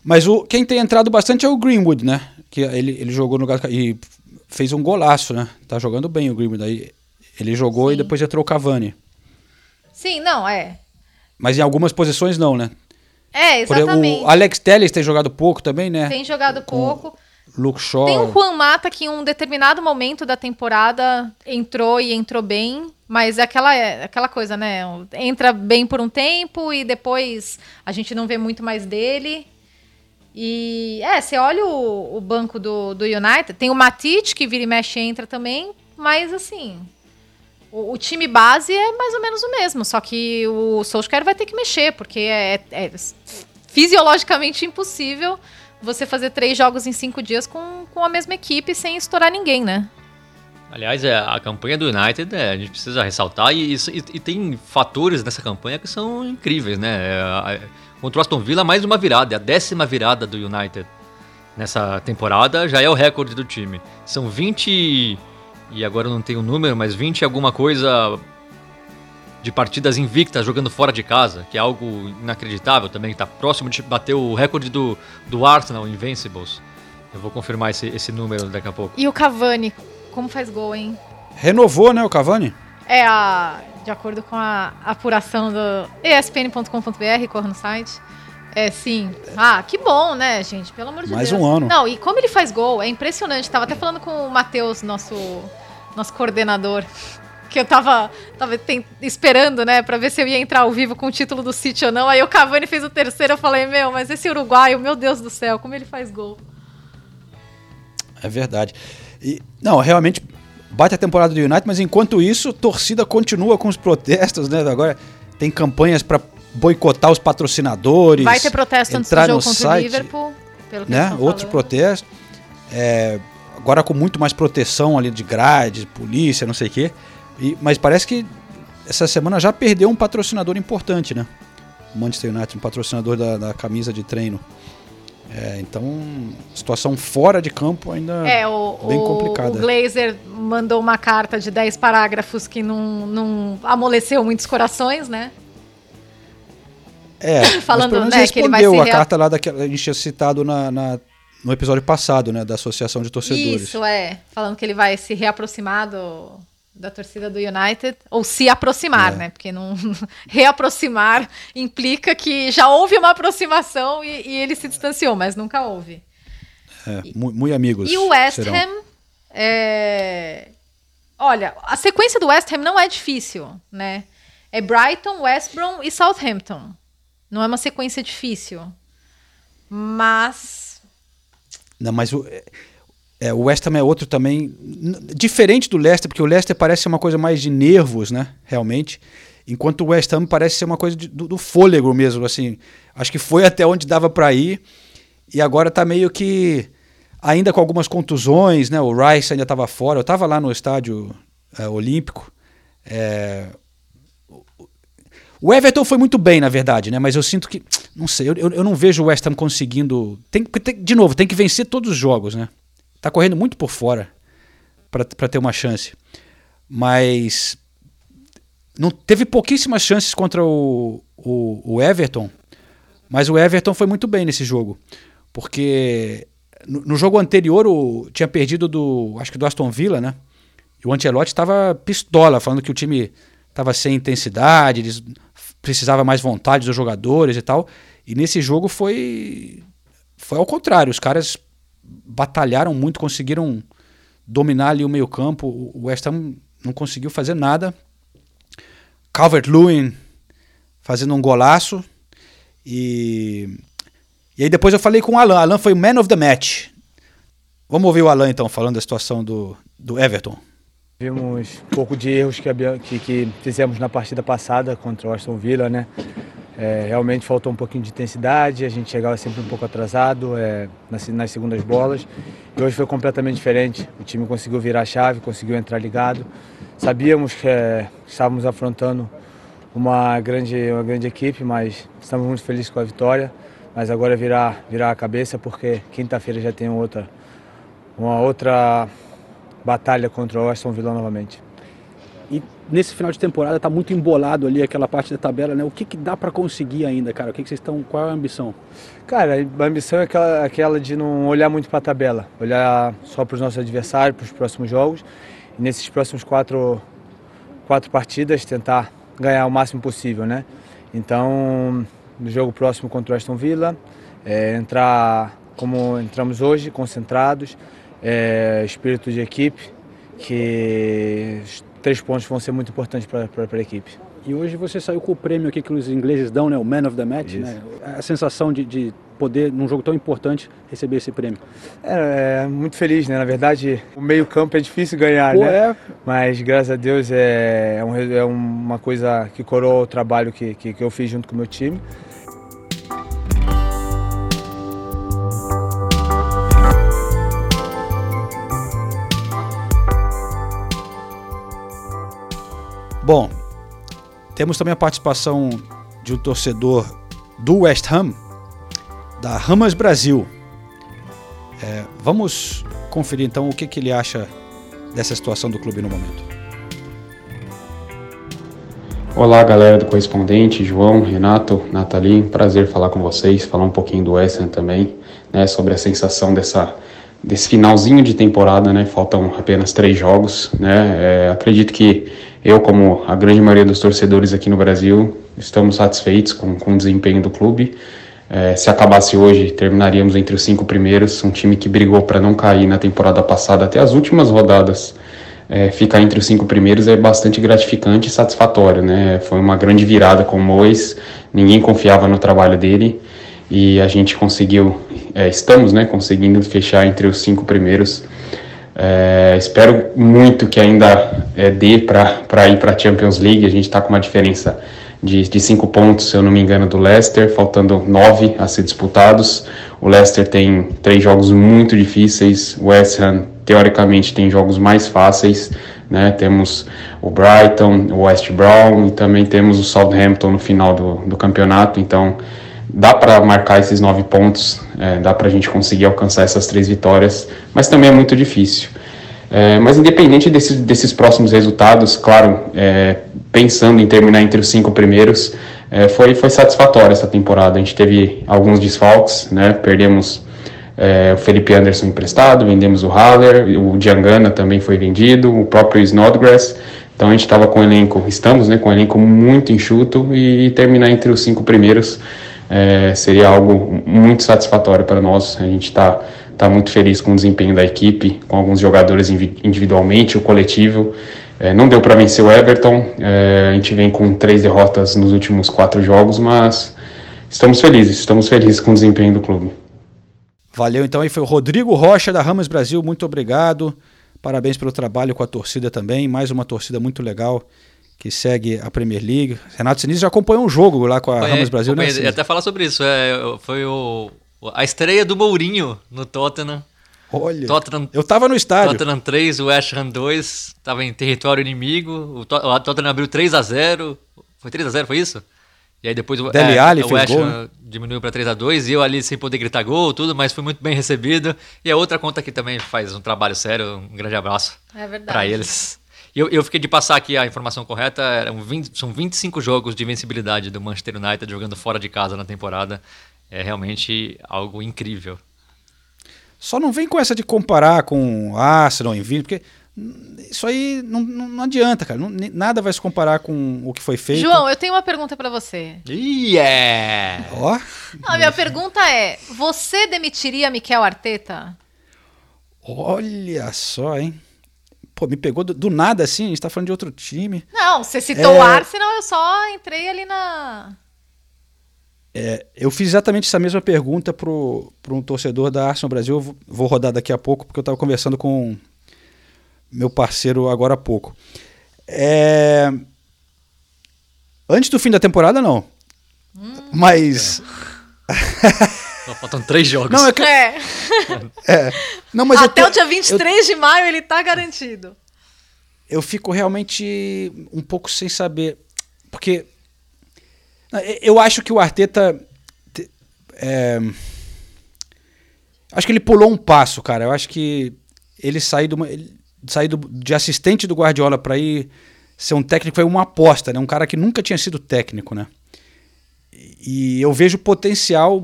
Mas o, quem tem entrado bastante é o Greenwood, né? Que ele, ele jogou no e fez um golaço, né? Tá jogando bem o Greenwood. Aí ele jogou e Sim. depois entrou o Cavani. Sim, não, é. Mas em algumas posições não, né? É, Por exatamente. o Alex Telles tem jogado pouco também, né? Tem jogado pouco. Luke Shaw. Tem o Juan Mata que em um determinado momento da temporada entrou e entrou bem, mas é aquela, é aquela coisa, né? Entra bem por um tempo e depois a gente não vê muito mais dele. E é, você olha o, o banco do, do United, tem o Matite que vira e mexe e entra também, mas assim, o, time base é mais ou menos o mesmo, só que o Solskjaer vai ter que mexer, porque é, é fisiologicamente impossível você fazer três jogos em cinco dias com, com a mesma equipe sem estourar ninguém, né? Aliás, é, a campanha do United, é, a gente precisa ressaltar, e, e- e tem fatores nessa campanha que são incríveis, né? É, contra o Aston Villa, mais uma virada, é a décima virada do United nessa temporada, já é o recorde do time. São 20, e agora eu não tenho o número, mas 20 e alguma coisa de partidas invictas jogando fora de casa, que é algo inacreditável também, está próximo de bater o recorde do, do Arsenal, Invincibles. Eu vou confirmar esse, esse número daqui a pouco. E o Cavani, como faz gol, hein? Renovou, né, o Cavani? É a. De acordo com a apuração do espn.com.br, corra no site. É sim. Ah, que bom, né, gente? Pelo amor de Mais Deus. um ano. Não, e como ele faz gol, é impressionante. Tava até falando com o Matheus, nosso, nosso coordenador, que eu tava, tava esperando, né, pra ver se eu ia entrar ao vivo com o título do City ou não. Aí o Cavani fez o terceiro, eu falei, meu, mas esse uruguaio, meu Deus do céu, como ele faz gol. É verdade. E, não, realmente, bate a temporada do United, mas enquanto isso, torcida continua com os protestos, né? Agora tem campanhas para boicotar os patrocinadores. Vai ter protesto antes do jogo no contra site, o Liverpool, pelo que né? Outro falando. protesto. É, agora com muito mais proteção ali de grade, polícia, não sei o quê. E, mas parece que essa semana já perdeu um patrocinador importante, né? O Manchester United, um patrocinador da, da camisa de treino. É, então, situação fora de campo ainda É, o, bem o, complicada. o Glazer mandou uma carta de 10 parágrafos que não, não amoleceu muitos corações, né? É, Falando, né, que ele vai se a rea- carta lá daquela a gente tinha citado na, na- no episódio passado, né, da Associação de Torcedores. Isso, é. Falando que ele vai se reaproximar do, da torcida do United. Ou se aproximar, É. né? Porque não reaproximar implica que já houve uma aproximação e, e ele se distanciou, mas nunca houve. É, mu- muito amigos. E o West serão. Ham. é, Olha, a sequência do West Ham não é difícil, né? É Brighton, West Brom e Southampton. Não é uma sequência difícil. Mas. Não, mas o, é, o West Ham é outro também. Diferente do Leicester, porque o Leicester parece ser uma coisa mais de nervos, né? Realmente. Enquanto o West Ham parece ser uma coisa de- do, do fôlego mesmo, assim. Acho que foi até onde dava para ir. E agora tá meio que. Ainda com algumas contusões, né? O Rice ainda estava fora. Eu estava lá no estádio é, olímpico. É, o Everton foi muito bem, na verdade, né? Mas eu sinto que. Não sei, eu, eu, não vejo o West Ham conseguindo. Tem, tem- de novo, tem que vencer todos os jogos, né? Tá correndo muito por fora para ter uma chance. Mas. Não, teve pouquíssimas chances contra o, o, o Everton. Mas o Everton foi muito bem nesse jogo. Porque no, no jogo anterior o, tinha perdido do. Acho que do Aston Villa, né? E o Ancelotti estava pistola, falando que o time estava sem intensidade, eles precisava mais vontade dos jogadores e tal. E nesse jogo foi foi ao contrário, os caras batalharam muito, conseguiram dominar ali o meio-campo. O West Ham não conseguiu fazer nada. Calvert-Lewin fazendo um golaço e e aí depois eu falei com o Alan. Alan foi o man of the match. Vamos ouvir o Alan então falando da situação do, do Everton. Vimos um pouco de erros que, que- que fizemos na partida passada contra o Aston Villa, né? É, realmente faltou um pouquinho de intensidade, a gente chegava sempre um pouco atrasado é, nas, nas segundas bolas. E hoje foi completamente diferente. O time conseguiu virar a chave, conseguiu entrar ligado. Sabíamos que é, estávamos afrontando uma grande, uma grande equipe, mas estamos muito felizes com a vitória. Mas agora é virar, virar a cabeça porque quinta-feira já tem outra, uma outra batalha contra o Aston Villa novamente. E nesse final de temporada tá muito embolado ali aquela parte da tabela, né? O que, que dá para conseguir ainda, cara? O que, que vocês estão. Qual é a ambição? Cara, a ambição é aquela, aquela de não olhar muito para a tabela, olhar só para os nossos adversários, para os próximos jogos. E nesses próximos quatro, quatro partidas, tentar ganhar o máximo possível, né? Então, no jogo próximo contra o Aston Villa, é, entrar como entramos hoje, concentrados, é, espírito de equipe, que os três pontos vão ser muito importantes para a equipe. E hoje você saiu com o prêmio aqui que os ingleses dão, né? O Man of the Match, Isso. né? A sensação de, de poder, num jogo tão importante, receber esse prêmio. É, é, muito feliz, né? Na verdade, o meio campo é difícil ganhar, Pô, né? é. Mas graças a Deus é, é um é uma coisa que coroa o trabalho que, que, que eu fiz junto com o meu time. Bom, temos também a participação de um torcedor do West Ham, da Ramas Brasil. É, vamos conferir então o que, que ele acha dessa situação do clube no momento. Olá, galera do Correspondente, João, Renato, Nathalie, prazer falar com vocês, falar um pouquinho do West Ham também, né, sobre a sensação dessa, desse finalzinho de temporada, né, faltam apenas três jogos, né, é, acredito que eu, como a grande maioria dos torcedores aqui no Brasil, estamos satisfeitos com, com o desempenho do clube, é, se acabasse hoje, terminaríamos entre os cinco primeiros, um time que brigou para não cair na temporada passada até as últimas rodadas, é, ficar entre os cinco primeiros é bastante gratificante e satisfatório, né? Foi uma grande virada com o Mois, ninguém confiava no trabalho dele e a gente conseguiu, é, estamos, né, conseguindo fechar entre os cinco primeiros É, espero muito que ainda é, dê para ir para a Champions League. A gente está com uma diferença de, de cinco pontos, se eu não me engano, do Leicester, faltando nove a ser disputados. O Leicester tem três jogos muito difíceis, o West Ham, teoricamente, tem jogos mais fáceis. Né? Temos o Brighton, o West Brom e também temos o Southampton no final do, do campeonato. Então, dá para marcar esses nove pontos, é, dá para a gente conseguir alcançar essas três vitórias, mas também é muito difícil. É, mas independente desses, desses próximos resultados, claro, é, pensando em terminar entre os cinco primeiros, é, foi, foi satisfatória essa temporada. A gente teve alguns desfalques, né? perdemos é, o Felipe Anderson emprestado, vendemos o Haller, o Diangana também foi vendido, o próprio Snodgrass. Então a gente estava com o elenco, estamos né, com o elenco muito enxuto e, e terminar entre os cinco primeiros é, seria algo muito satisfatório para nós. A gente está tá muito feliz com o desempenho da equipe, com alguns jogadores individualmente, o coletivo. É, não deu para vencer o Everton, é, a gente vem com três derrotas nos últimos quatro jogos, mas estamos felizes, estamos felizes com o desempenho do clube. Valeu, então aí foi o Rodrigo Rocha da Ramos Brasil, muito obrigado. Parabéns pelo trabalho com a torcida também, mais uma torcida muito legal que segue a Premier League. Renato Sinise já acompanhou um jogo lá com a Ramos Brasil, né? Eu até falar sobre isso. É, foi o, a estreia do Mourinho no Tottenham. Olha, Tottenham, eu tava no estádio. Tottenham 3, o West Ham 2, tava em território inimigo. O, Tottenham abriu 3 a 0 Foi 3 a 0 foi isso? E aí depois o, Dele é, Ali o fez West gol, Ham né? diminuiu para 3 a 2 e eu ali sem poder gritar gol, tudo, mas foi muito bem recebido. E a outra conta que também faz um trabalho sério, um grande abraço É verdade. para eles. E eu, eu fiquei de passar aqui a informação correta, eram 20, são 25 jogos de vencibilidade do Manchester United jogando fora de casa na temporada. É realmente algo incrível. Só não vem com essa de comparar com Arsenal, Envio, porque isso aí não, não, não adianta, cara. Não, nada vai se comparar com o que foi feito. João, eu tenho uma pergunta pra você. Yeah! Ó, Não, a minha pergunta é: você demitiria Mikel Arteta? olha só, hein? Pô, me pegou do, do nada assim, a gente tá falando de outro time. Não, você citou É. o Arsenal, eu só entrei ali na. É, eu fiz exatamente essa mesma pergunta pro, pro um torcedor da Arsenal Brasil. Eu vou- rodar daqui a pouco, porque eu tava conversando com meu parceiro agora há pouco. É, Antes do fim da temporada, não. Mas. Só faltam três jogos. Não, é que. É. é. Não, mas eu Até tô- o dia 23 de maio ele tá garantido. eu fico realmente um pouco sem saber. Porque eu acho que o Arteta. te- é, acho que ele pulou um passo, cara. Eu acho que ele sair, de, uma, ele sair de assistente do Guardiola para ir ser um técnico foi uma aposta, né? Um cara que nunca tinha sido técnico, né? E e eu vejo potencial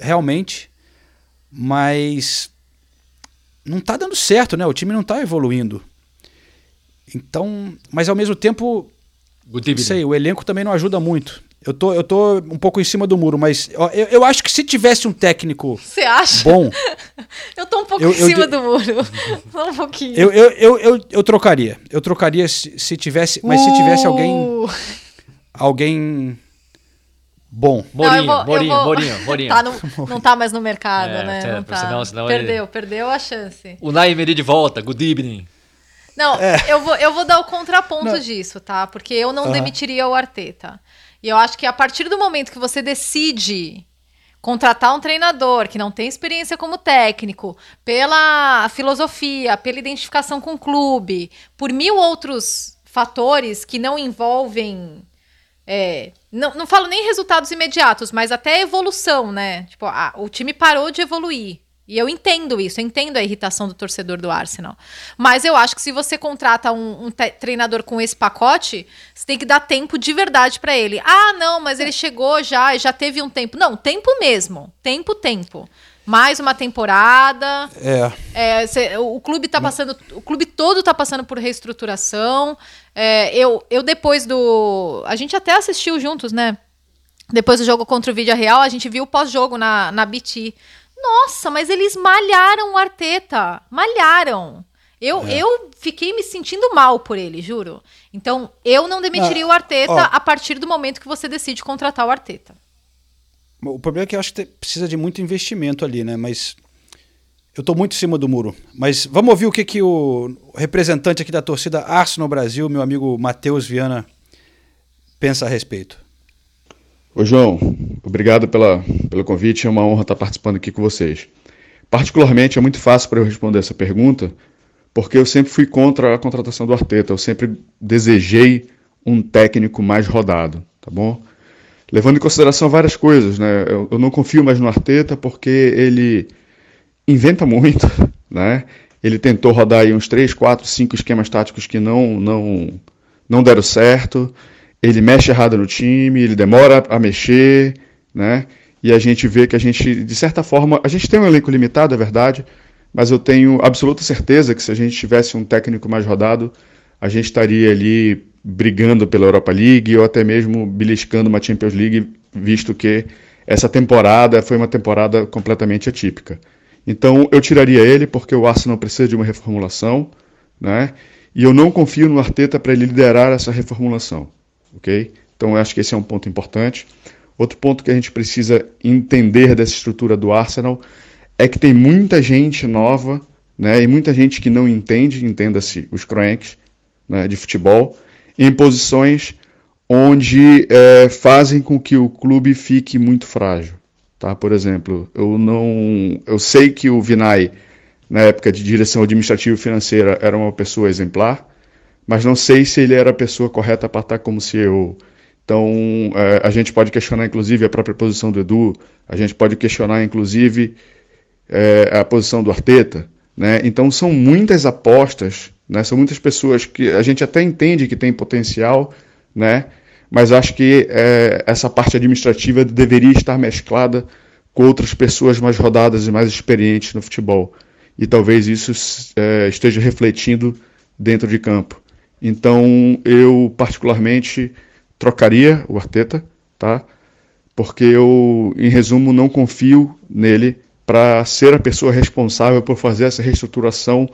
realmente, mas não tá dando certo, né? O time não tá evoluindo. Então, mas ao mesmo tempo, não sei, o elenco também não ajuda muito. Eu tô, eu tô um pouco em cima do muro, mas eu, eu acho que se tivesse um técnico Você acha? bom, Eu tô um pouco Eu- em eu cima de- do muro. Só um pouquinho. eu, eu, eu, eu, eu trocaria. Eu trocaria se, se tivesse, mas se tivesse alguém, Uh, alguém bom. não, eu Morinho, vou- eu Morinho, vou- Morinho, Morinho. Tá no- não tá mais no mercado, É, né? é, Não tá. senão- senão ele- perdeu, perdeu a chance. O Naimeri de volta, good evening. Não, É. eu, vou, eu vou dar o contraponto Não. disso, tá? Porque eu não demitiria o Arteta. E eu acho que a partir do momento que você decide contratar um treinador que não tem experiência como técnico, pela filosofia, pela identificação com o clube, por mil outros fatores que não envolvem. É, não, não falo nem resultados imediatos, mas até evolução, né? Tipo, a- o time parou de evoluir. E eu entendo isso, eu entendo a irritação do torcedor do Arsenal. Mas eu acho que se você contrata um, um treinador com esse pacote, você tem que dar tempo de verdade pra ele. Ah, não, mas ele chegou já, já teve um tempo. Não, tempo mesmo. Tempo, tempo. Mais uma temporada. É. É, cê- o clube tá passando, o clube todo tá passando por reestruturação. É, eu, eu depois do, a gente até assistiu juntos, né? Depois do jogo contra o Vídeo Real, a gente viu o pós-jogo na, na BT. Nossa, mas eles malharam o Arteta. Malharam. Eu, É. eu fiquei me sentindo mal por ele, juro. Então, eu não demitiria Ah, o Arteta ó. a partir do momento que você decide contratar o Arteta. O problema é que eu acho que precisa de muito investimento ali, né? Mas Eu tô muito em cima do muro. Mas vamos ouvir o que, que o representante aqui da torcida Arsenal Brasil, meu amigo Matheus Viana, pensa a respeito. Ô João, obrigado pela, pelo convite, é uma honra estar participando aqui com vocês. Particularmente é muito fácil para eu responder essa pergunta, porque eu sempre fui contra a contratação do Arteta, eu sempre desejei um técnico mais rodado, tá bom? Levando em consideração várias coisas, né? Eu, eu não confio mais no Arteta porque ele inventa muito, né? Ele tentou rodar aí uns 3, 4, 5 esquemas táticos que não, não, não deram certo. Ele mexe errado no time, ele demora a mexer, né? E a gente vê que a gente, de certa forma, a gente tem um elenco limitado, é verdade, mas eu tenho absoluta certeza que se a gente tivesse um técnico mais rodado, a gente estaria ali brigando pela Europa League ou até mesmo beliscando uma Champions League, visto que essa temporada foi uma temporada completamente atípica. Então eu tiraria ele porque o Arsenal precisa de uma reformulação, né? E eu não confio no Arteta para ele liderar essa reformulação, ok? Então eu acho que esse é um ponto importante. Outro ponto que a gente precisa entender dessa estrutura do Arsenal é que tem muita gente nova, né? E muita gente que não entende, entenda-se os cranks, né, de futebol, em posições onde é, fazem com que o clube fique muito frágil. Tá? Por exemplo, eu não, eu sei que o Vinay na época de direção administrativa e financeira era uma pessoa exemplar, mas não sei se ele era a pessoa correta para estar como CEO. Então, é, a gente pode questionar, inclusive, a própria posição do Edu, a gente pode questionar, inclusive, é, a posição do Arteta. Né? Então, são muitas apostas, né? são muitas pessoas que a gente até entende que tem potencial, né? mas acho que é, essa parte administrativa deveria estar mesclada com outras pessoas mais rodadas e mais experientes no futebol. E talvez isso é, esteja refletindo dentro de campo. Então, eu particularmente trocaria o Arteta, tá? Porque eu, em resumo, não confio nele para ser a pessoa responsável por fazer essa reestruturação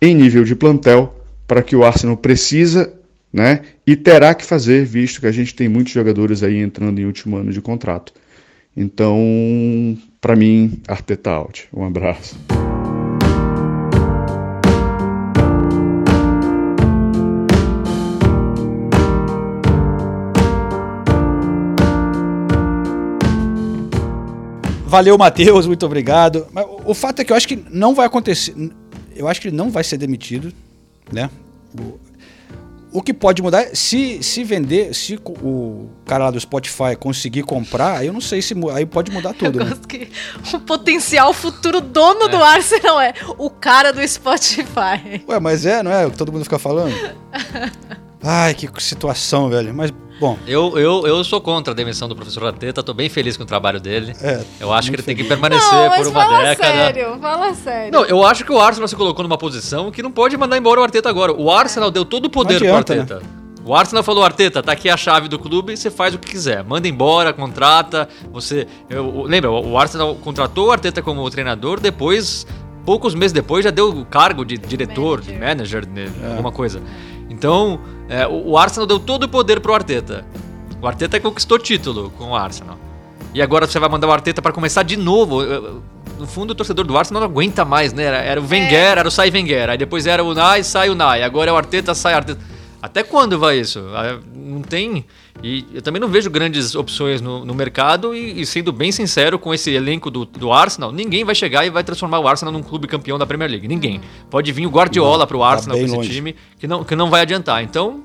em nível de plantel para que o Arsenal precisa né? E terá que fazer, visto que a gente tem muitos jogadores aí entrando em último ano de contrato. Então, para mim, Arteta out. Um abraço. Valeu, Matheus, muito obrigado. O fato é que eu acho que não vai acontecer. Eu acho que ele não vai ser demitido, né? O, o que pode mudar é se, se vender, se o cara lá do Spotify conseguir comprar, aí eu não sei se aí pode mudar tudo. Eu né? gosto que o potencial futuro dono do Arsenal é o cara do Spotify. Ué, mas é, não é? O que todo mundo fica falando? Ai, que situação, velho. Mas, bom. Eu, eu, eu sou contra a demissão do professor Arteta, tô bem feliz com o trabalho dele. É, eu acho que ele muito tem que feliz. permanecer Não, mas por uma fala década. sério, fala sério. Não, eu acho que o Arsenal se colocou numa posição que não pode mandar embora o Arteta agora. O Arsenal deu todo o poder adianta, pro Arteta. O Arsenal falou, Arteta, tá aqui a chave do clube, você faz o que quiser. Manda embora, contrata, você... Eu, eu- lembra, o Arsenal contratou o Arteta como treinador, depois, poucos meses depois, já deu o cargo de diretor, de manager, né, alguma coisa. Então, é, o, Arsenal deu todo o poder pro Arteta. O Arteta conquistou título com o Arsenal. E agora você vai mandar o Arteta para começar de novo. No fundo, o torcedor do Arsenal não aguenta mais, né? Era, era o Wenger, era o sai Wenger. Aí depois era o Nai, sai o Nai. Agora é o Arteta, sai o Arteta. Até quando vai isso? Ah, Não tem. E eu também não vejo grandes opções no, no mercado. E, e sendo bem sincero, com esse elenco do, do Arsenal, ninguém vai chegar e vai transformar o Arsenal num clube campeão da Premier League. Ninguém. Pode vir o Guardiola Não, pro tá Arsenal, pra esse longe. time, que não, que não vai adiantar. Então,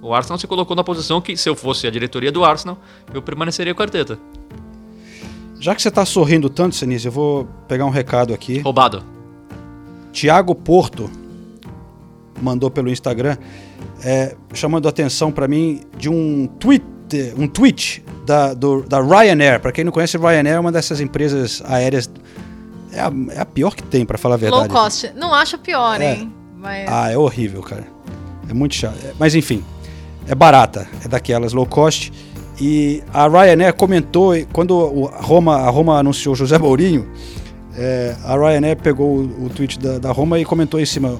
o Arsenal se colocou na posição que, se eu fosse a diretoria do Arsenal, eu permaneceria com o Arteta. Já que você tá sorrindo tanto, Senise, eu vou pegar um recado aqui. Roubado. Tiago Porto mandou pelo Instagram, é, chamando a atenção para mim de um tweet, um tweet da, do- da Ryanair. Para quem não conhece, Ryanair é uma dessas empresas aéreas. É a, é a pior que tem, para falar a Low verdade. cost. Não acho pior, É. hein? Mas... Ah, é horrível, cara. É muito chato. É, Mas enfim, é barata, é daquelas low cost. E a Ryanair comentou, quando o Roma, a Roma anunciou José Mourinho, é, a Ryanair pegou o, o tweet da, da Roma e comentou em cima: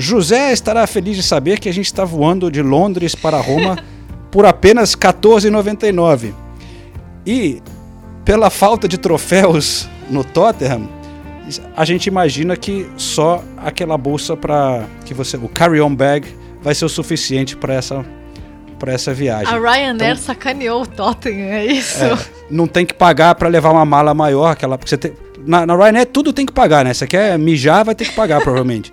José estará feliz de saber que a gente está voando de Londres para Roma por apenas R$ 14,99. E pela falta de troféus no Tottenham, a gente imagina que só aquela bolsa para que você, o carry-on bag, vai ser o suficiente para essa para essa viagem. A Ryanair Então, sacaneou o Tottenham, é isso? é, não tem que pagar para levar uma mala maior, aquela porque você tem, na, na Ryanair tudo tem que pagar, né? Você quer mijar, vai ter que pagar provavelmente.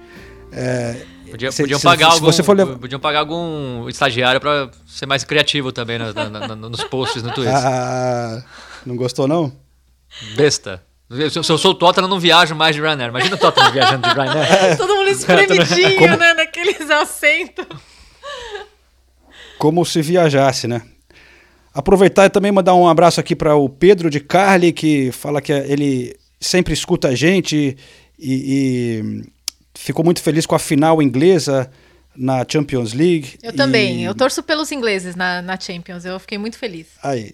É, Podia- se- podiam, se- pagar se algum, você for levar- podiam pagar algum estagiário pra ser mais criativo também na- na- na- nos posts no Twitter. Ah, não gostou não? Besta. Se eu, se eu sou o Tottenham, eu não viajo mais de Ryanair. Imagina o Tottenham viajando de Ryanair. Todo mundo espremidinho, Como- né? Naqueles assentos. como se viajasse, né? Aproveitar e também mandar um abraço aqui para o Pedro de Carli, que fala que ele sempre escuta a gente e, e ficou muito feliz com a final inglesa na Champions League. Eu E- também. Eu torço pelos ingleses na, na Champions. Eu fiquei muito feliz. Aí,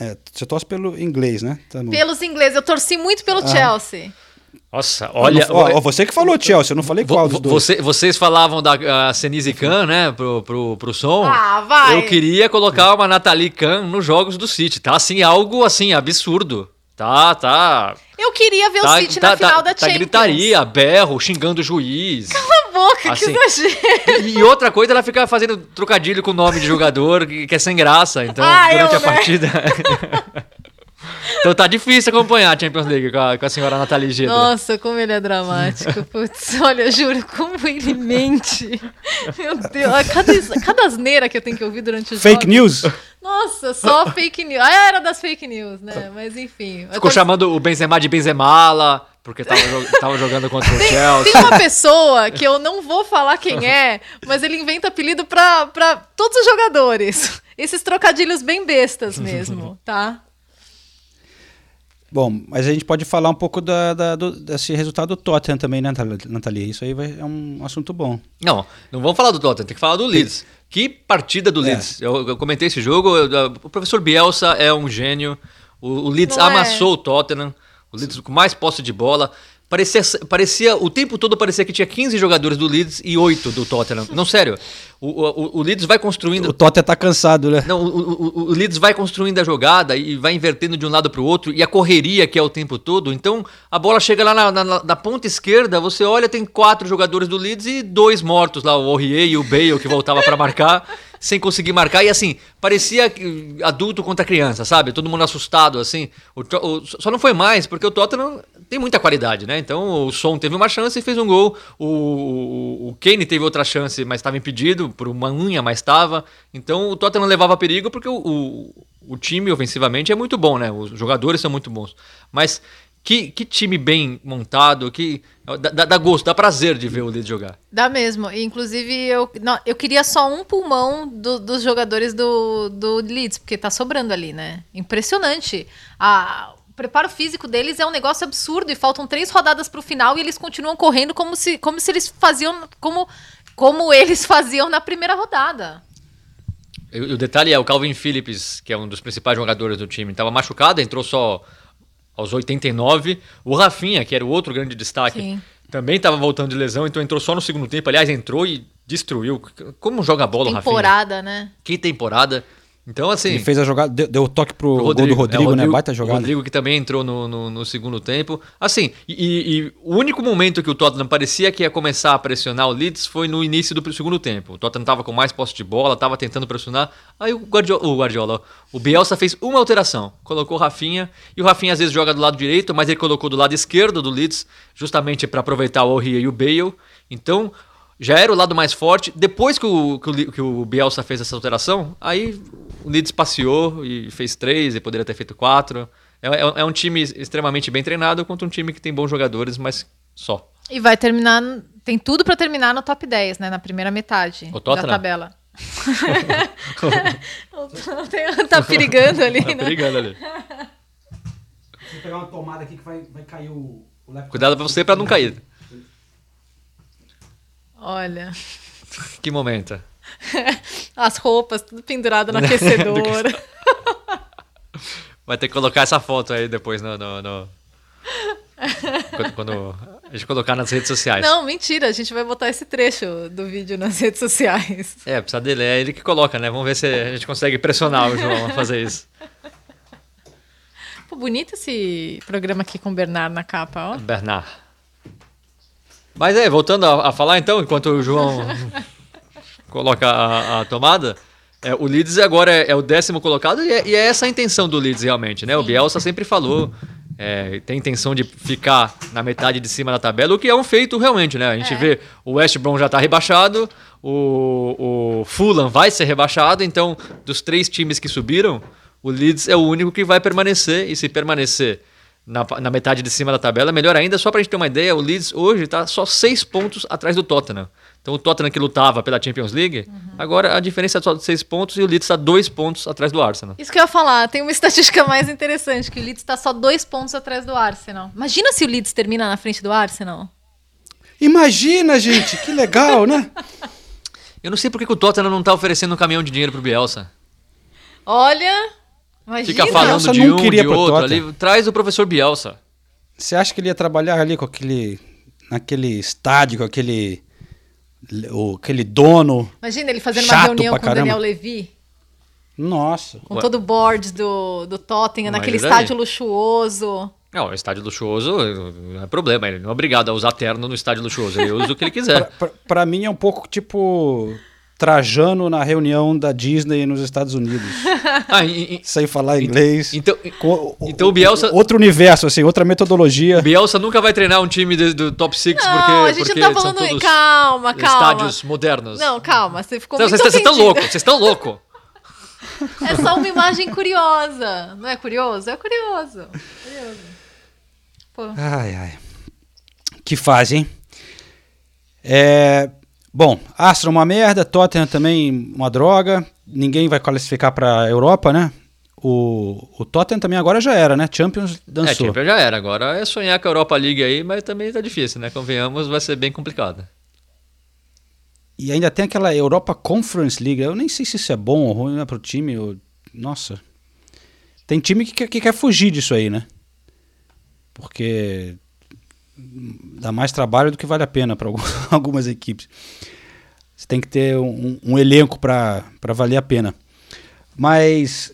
é, você torce pelo inglês, né? Tá. Pelos ingleses. Eu torci muito pelo Ah. Chelsea. Nossa, olha. Ó, ó, você que falou Chelsea, eu não falei qual dos dois. você- vocês falavam da Senise Khan, né, pro, pro, pro som. Ah, vai. Eu queria colocar uma Nathalie Khan nos jogos do City. Tá assim, algo assim, absurdo. Tá, tá. Eu queria ver tá, o City tá, na final tá, da tá Champions. gritaria, berro, xingando o juiz. Cala a boca, Assim. que exagero. E outra coisa, ela fica fazendo trocadilho com o nome de jogador, que, é sem graça. Então, Ah, durante eu, a né? partida. então tá difícil acompanhar a Champions League com a, com a senhora Nathalie Gedra. Nossa, como ele é dramático. Putz, olha, eu juro, como ele mente. Meu Deus, a cada, cada asneira que eu tenho que ouvir durante os Fake jogos. news? Nossa, só fake news. Ah, era das fake news, né? Mas enfim. Ficou chamando o Benzema de Benzemala, porque tava, jo- tava jogando contra o Chelsea. Tem uma pessoa que eu não vou falar quem é, mas ele inventa apelido pra, pra todos os jogadores. Esses trocadilhos bem bestas mesmo, tá? Bom, mas a gente pode falar um pouco da, da- do- desse resultado do Tottenham também, né, Nathalie? Isso aí vai, é um assunto bom. Não, não vamos falar do Tottenham, tem que falar do Leeds. Que partida do É. Leeds. Eu, eu comentei esse jogo, eu- o professor Bielsa é um gênio. O, o Leeds Não é. amassou o Tottenham. O Leeds com mais posse de bola. Parecia, parecia, o tempo todo parecia que tinha 15 jogadores do Leeds e 8 do Tottenham. Não, sério. O, o, o Leeds vai construindo. O Tottenham tá cansado, né? Não, o, o, o Leeds vai construindo a jogada e vai invertendo de um lado para o outro, e a correria que é o tempo todo. Então, a bola chega lá na, na- na ponta esquerda, você olha, tem quatro jogadores do Leeds e dois mortos lá, o Aurier e o Bale, que voltava para marcar, sem conseguir marcar. E assim, parecia adulto contra criança, sabe? Todo mundo assustado, assim. O o- só não foi mais, porque o Tottenham tem muita qualidade, né? Então, o Son teve uma chance e fez um gol. O, o, o Kane teve outra chance, mas estava impedido por uma unha, mas estava. Então, o Tottenham levava perigo porque o, o, o time ofensivamente é muito bom, né? Os jogadores são muito bons. Mas que, que time bem montado, que dá, dá- gosto, dá prazer de ver o Leeds jogar. Dá mesmo. E, Inclusive, eu, não, eu queria só um pulmão do- dos jogadores do, do Leeds, porque tá sobrando ali, né? Impressionante. A, o preparo físico deles é um negócio absurdo e faltam três rodadas pro final e eles continuam correndo como se, como se eles faziam. Como, como eles faziam na primeira rodada. O detalhe é, o Calvin Phillips, que é um dos principais jogadores do time, estava machucado, entrou só aos 89. O Rafinha, que era o outro grande destaque, Sim. também estava voltando de lesão, então entrou só no segundo tempo. Aliás, entrou e destruiu. Como joga a bola o Rafinha? Temporada, né? Que temporada. Então, assim... Ele fez a jogada, deu, deu o toque pro O gol do Rodrigo, é, o né? Baita O jogada. Rodrigo que também entrou no, no, no segundo tempo. Assim, e, e- e o único momento que o Tottenham parecia que ia começar a pressionar o Leeds foi no início do segundo tempo. O Tottenham tava com mais posse de bola, tava tentando pressionar. Aí o Guardiola, o, Guardiola, o Bielsa fez uma alteração. Colocou o Rafinha, e o Rafinha às vezes joga do lado direito, mas ele colocou do lado esquerdo do Leeds, justamente para aproveitar o Aurier e o Bale. Então, já era o lado mais forte. Depois que o, que o, que o Bielsa fez essa alteração, aí o Leeds passeou e fez três e poderia ter feito quatro. É, é- é um time extremamente bem treinado contra um time que tem bons jogadores, mas só. E vai terminar. Tem tudo pra terminar no top 10, né? Na primeira metade O da tabela. tá perigando ali, Tá né? perigando ali. Vou pegar uma tomada aqui que vai, vai cair o, o. Cuidado pra você pra não cair. Olha. Que momento. As roupas, tudo pendurado no aquecedor. Vai ter que colocar essa foto aí depois no. no- no- Quando, quando a gente colocar nas redes sociais. Não, mentira, a gente vai botar esse trecho do vídeo nas redes sociais. É, precisa dele, é ele que coloca, né? Vamos ver se a gente consegue pressionar o João a fazer isso. Pô, bonito esse programa aqui com o Bernard na capa, ó. Bernard. Mas é, voltando a, a falar então, enquanto o João coloca a, a tomada, é, o Leeds agora é, é o décimo colocado e é, e é essa a intenção do Leeds realmente, né? O Bielsa sempre falou, é, tem intenção de ficar na metade de cima da tabela, o que é um feito realmente, né? A gente vê o West Brom já está rebaixado, o, o Fulham vai ser rebaixado, então dos três times que subiram, o Leeds é o único que vai permanecer e se permanecer na, na metade de cima da tabela, melhor ainda, só pra gente ter uma ideia, o Leeds hoje tá só seis pontos atrás do Tottenham. Então o Tottenham que lutava pela Champions League, agora a diferença é só de seis pontos e o Leeds está dois pontos atrás do Arsenal. Isso que eu ia falar, tem uma estatística mais interessante, que o Leeds está só dois pontos atrás do Arsenal. Imagina se o Leeds termina na frente do Arsenal. Imagina, gente, que legal, né? Eu não sei por que que o Tottenham não tá oferecendo um caminhão de dinheiro pro Bielsa. Olha, imagina. Fica falando Bielsa de não um, queria de pro outro ali. Traz o professor Bielsa. Você acha que ele ia trabalhar ali com aquele. naquele estádio, com aquele. O, aquele dono. Imagina ele fazendo uma reunião com o. Daniel Levy, Nossa. com todo o board do, do Tottenham, Mas naquele e daí? estádio luxuoso. Não, o estádio luxuoso não é problema. Ele não é obrigado a usar terno no estádio luxuoso. Ele usa o que ele quiser. Pra, pra mim é um pouco tipo. Trajano na reunião da Disney nos Estados Unidos. Ah, e- e- Sem falar inglês. então, Com- então o Bielsa, Outro universo, assim, outra metodologia. o Bielsa nunca vai treinar um time de- do top 6 Não, porque, a gente porque não tá falando. todos Calma, calma. estádios modernos. Não, calma, você ficou Então, muito Vocês estão loucos, vocês estão loucos. É só uma imagem curiosa. Não é curioso? É curioso. curioso. Pô. Ai, ai. Que fase, hein? É, bom, Aston uma merda, Tottenham também uma droga. Ninguém vai classificar pra Europa, né? O, o Tottenham também agora já era, né? Champions É, dançou. Champions já era. Agora é sonhar com a Europa League aí, mas também tá difícil, né? Convenhamos, vai ser bem complicado. E ainda tem aquela Europa Conference League. Eu nem sei se isso é bom ou ruim né, pro time. eu- Nossa. Tem time que, que quer fugir disso aí, né? Porque dá mais trabalho do que vale a pena para algumas equipes. Você tem que ter um, um elenco para valer a pena. Mas,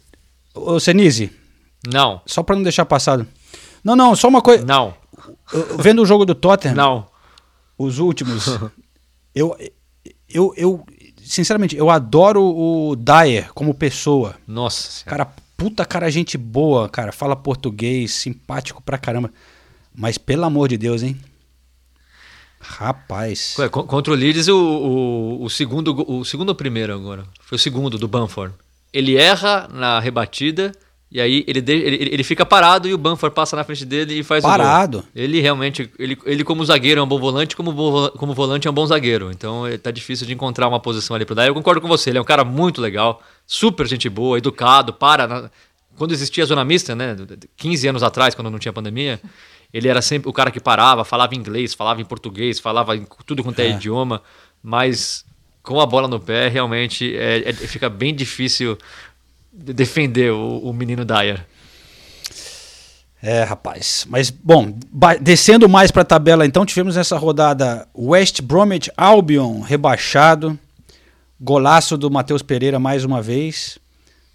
ô Senise, Não, só para não deixar passado. Não, não, só uma coisa. não, Vendo o jogo do Tottenham, não. os últimos, eu, eu, eu, sinceramente, eu adoro o Dyer como pessoa. Nossa senhora. Cara, puta cara, gente boa, cara, fala português, simpático pra caramba. Mas pelo amor de Deus, hein? Rapaz. Ué, co- Contra o Leeds, o, o, o segundo, o segundo ou o primeiro agora? Foi o segundo do Banford. Ele erra na rebatida e aí ele, de- ele, ele fica parado e o Banford passa na frente dele e faz Parado? o gol. Ele realmente, ele, ele como zagueiro é um bom volante, como, como volante é um bom zagueiro. Então tá difícil de encontrar uma posição ali pro Dyer. Eu concordo com você, ele é um cara muito legal, super gente boa, educado, para. na- quando existia a zona mista, né, 15 anos atrás, quando não tinha pandemia, ele era sempre o cara que parava, falava inglês, falava em português, falava em tudo quanto é, É. idioma, mas com a bola no pé, realmente é, é- fica bem difícil de- defender o, o menino Dyer. É, rapaz. Mas, bom, descendo mais pra tabela, então, tivemos nessa rodada West Bromwich Albion rebaixado. Golaço do Matheus Pereira mais uma vez.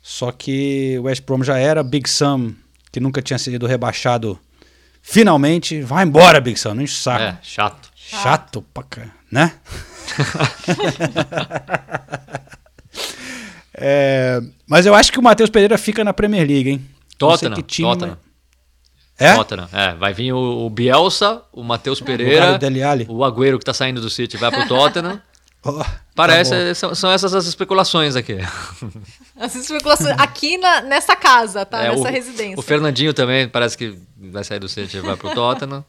Só que o West Brom já era. Big Sam, que nunca tinha sido rebaixado, finalmente. Vai embora, Big Sam, não enche o saco. É, chato. Chato pra cá, né? É, mas eu acho que o Matheus Pereira fica na Premier League, hein? Tottenham, que time, Tottenham. É? Tottenham, é. Vai vir o, o Bielsa, o Matheus lugar Pereira, Alli. o Agüero que tá saindo do City vai pro Tottenham. Oh, Parece, tá é, são, são essas as especulações aqui. As especulações aqui na, nessa casa, tá? É, nessa o, residência. O Fernandinho também parece que vai sair do City e vai pro Tottenham.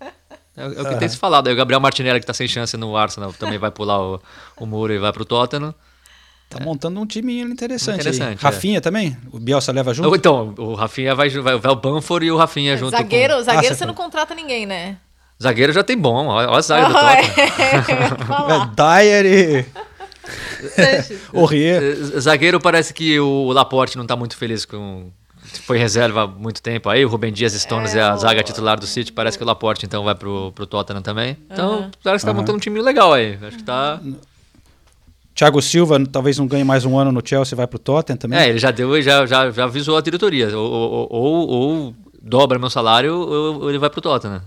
É, o- é o que tem se falado. Aí o Gabriel Martinelli, que tá sem chance no Arsenal, também vai pular o, o muro e vai pro Tottenham. Tá montando um time interessante. aí. Interessante, é. Rafinha também? O Bielsa leva junto? Então, o Rafinha vai, vai, vai o Banford e o Rafinha junto Zagueiro, com... zagueiro Ah, você você não contrata ninguém, né? Zagueiro já tem bom, olha olha a zaga do Ah, Tottenham. é. É, Aurier. Eh, Zagueiro parece que o Laporte não tá muito feliz com. Foi reserva há muito tempo aí. O Rubem Dias Stones é, a zaga titular do City. Parece que o Laporte então vai pro, pro Tottenham também. Então, parece que tá Aham. montando um time legal aí. Acho que tá. Thiago Silva talvez não ganhe mais um ano no Chelsea, vai pro Tottenham também. É, ele já deu, já, já, já avisou a diretoria. Ou, ou, ou, ou dobra meu salário, ou, ou ele vai pro Tottenham.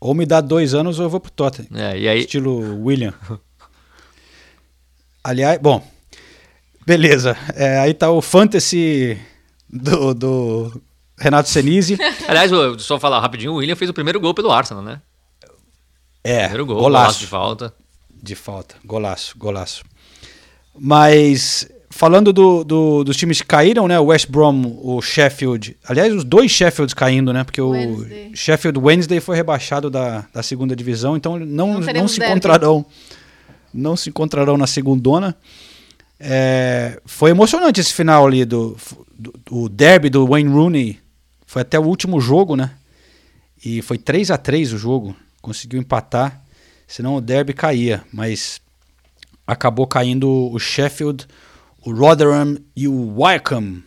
Ou me dá dois anos ou eu vou pro Tottenham. É, e aí, Estilo William. Aliás, bom. Beleza. É, aí tá o fantasy do, do Renato Senise. aliás, eu- só falar rapidinho, o William fez o primeiro gol pelo Arsenal, né? É, Primeiro gol, golaço. golaço de falta. De falta. Golaço, golaço. Mas falando do, do- dos times que caíram, né? O West Brom, o Sheffield. Aliás, os dois Sheffields caindo, né? Porque Wednesday. o Sheffield Wednesday foi rebaixado da, da segunda divisão, então não, Não não, se derby. encontrarão. Não se encontrarão na segundona. É, foi emocionante esse final ali do, do, do derby do Wayne Rooney. Foi até o último jogo, né? E foi 3 a 3 o jogo. Conseguiu empatar. Senão o derby caía. Mas acabou caindo o Sheffield, o Rotherham e o Wycombe.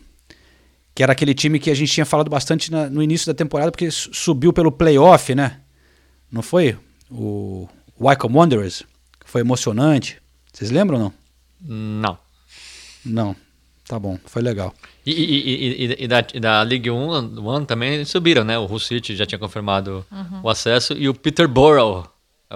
Que era aquele time que a gente tinha falado bastante na- no início da temporada, porque su- subiu pelo playoff, né? Não foi? O Wycombe Wanderers. que Foi emocionante. Vocês lembram ou não? Não. Não. Tá bom, foi legal. E, e- e- e- da, e da League One, One também subiram, né? O Hull City já tinha confirmado Uhum. o acesso e o Peterborough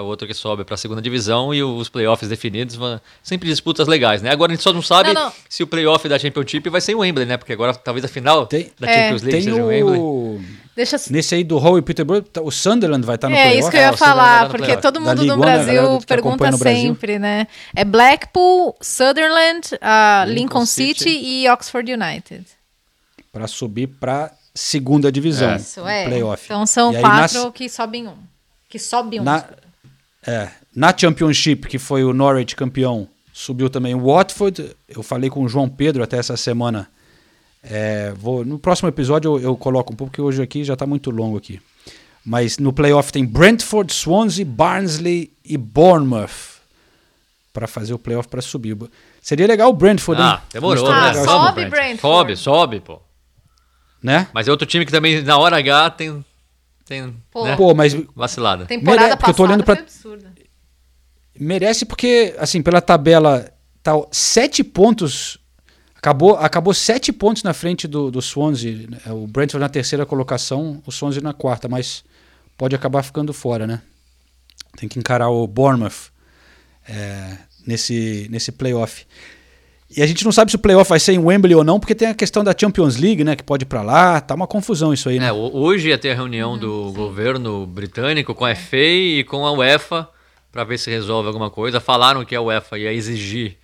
o outro que sobe para a segunda divisão e os playoffs definidos vão sempre disputas legais, né? Agora a gente só não sabe Não, não. se o playoff da Championship vai ser em Wembley, né? Porque agora talvez a final da É. Champions League Tem seja em Wembley. o... Deixa Nesse aí do Hull e Peterborough, tá- o Sunderland vai estar no é playoff. isso que eu ia Ah, o Sunderland falar, no porque todo Da mundo League no One, a galera Brasil tá pergunta no Brasil. sempre, né? É Blackpool, Sutherland, ah, Lincoln, Lincoln City. City. e Oxford United. Para subir para segunda divisão. Isso, é. Playoff. Então são E aí, quatro na- que sobem um. Que sobe um. Na, é, na Championship, que foi o Norwich campeão, subiu também o Watford. Eu falei com o João Pedro até essa semana. É, vou, no próximo episódio eu, eu coloco um pouco, porque hoje aqui já está muito longo aqui. Mas no playoff tem Brentford, Swansea, Barnsley e Bournemouth para fazer o playoff para subir. Seria legal o Brentford, Ah, hein? demorou, né? Ah, legal, sobe, Brentford. Sobe, sobe, pô. né? Mas é outro time que também na hora H tem tem Pô. né? Pô, mas vacilada. Temporada Mere- porque eu tô passada olhando pra- foi absurda. Merece porque, assim, pela tabela, tá sete pontos. Acabou, acabou sete pontos na frente do, do Swansea. né? O Brentford na terceira colocação, o Swansea na quarta, mas pode acabar ficando fora, né? Tem que encarar o Bournemouth é, nesse, nesse playoff. E a gente não sabe se o playoff vai ser em Wembley ou não, porque tem a questão da Champions League, né? Que pode ir pra lá. Tá uma confusão isso aí, né? É, ho- hoje ia ter a reunião Uhum, do governo britânico com a FA e com a UEFA para ver se resolve alguma coisa. Falaram que a UEFA ia exigir.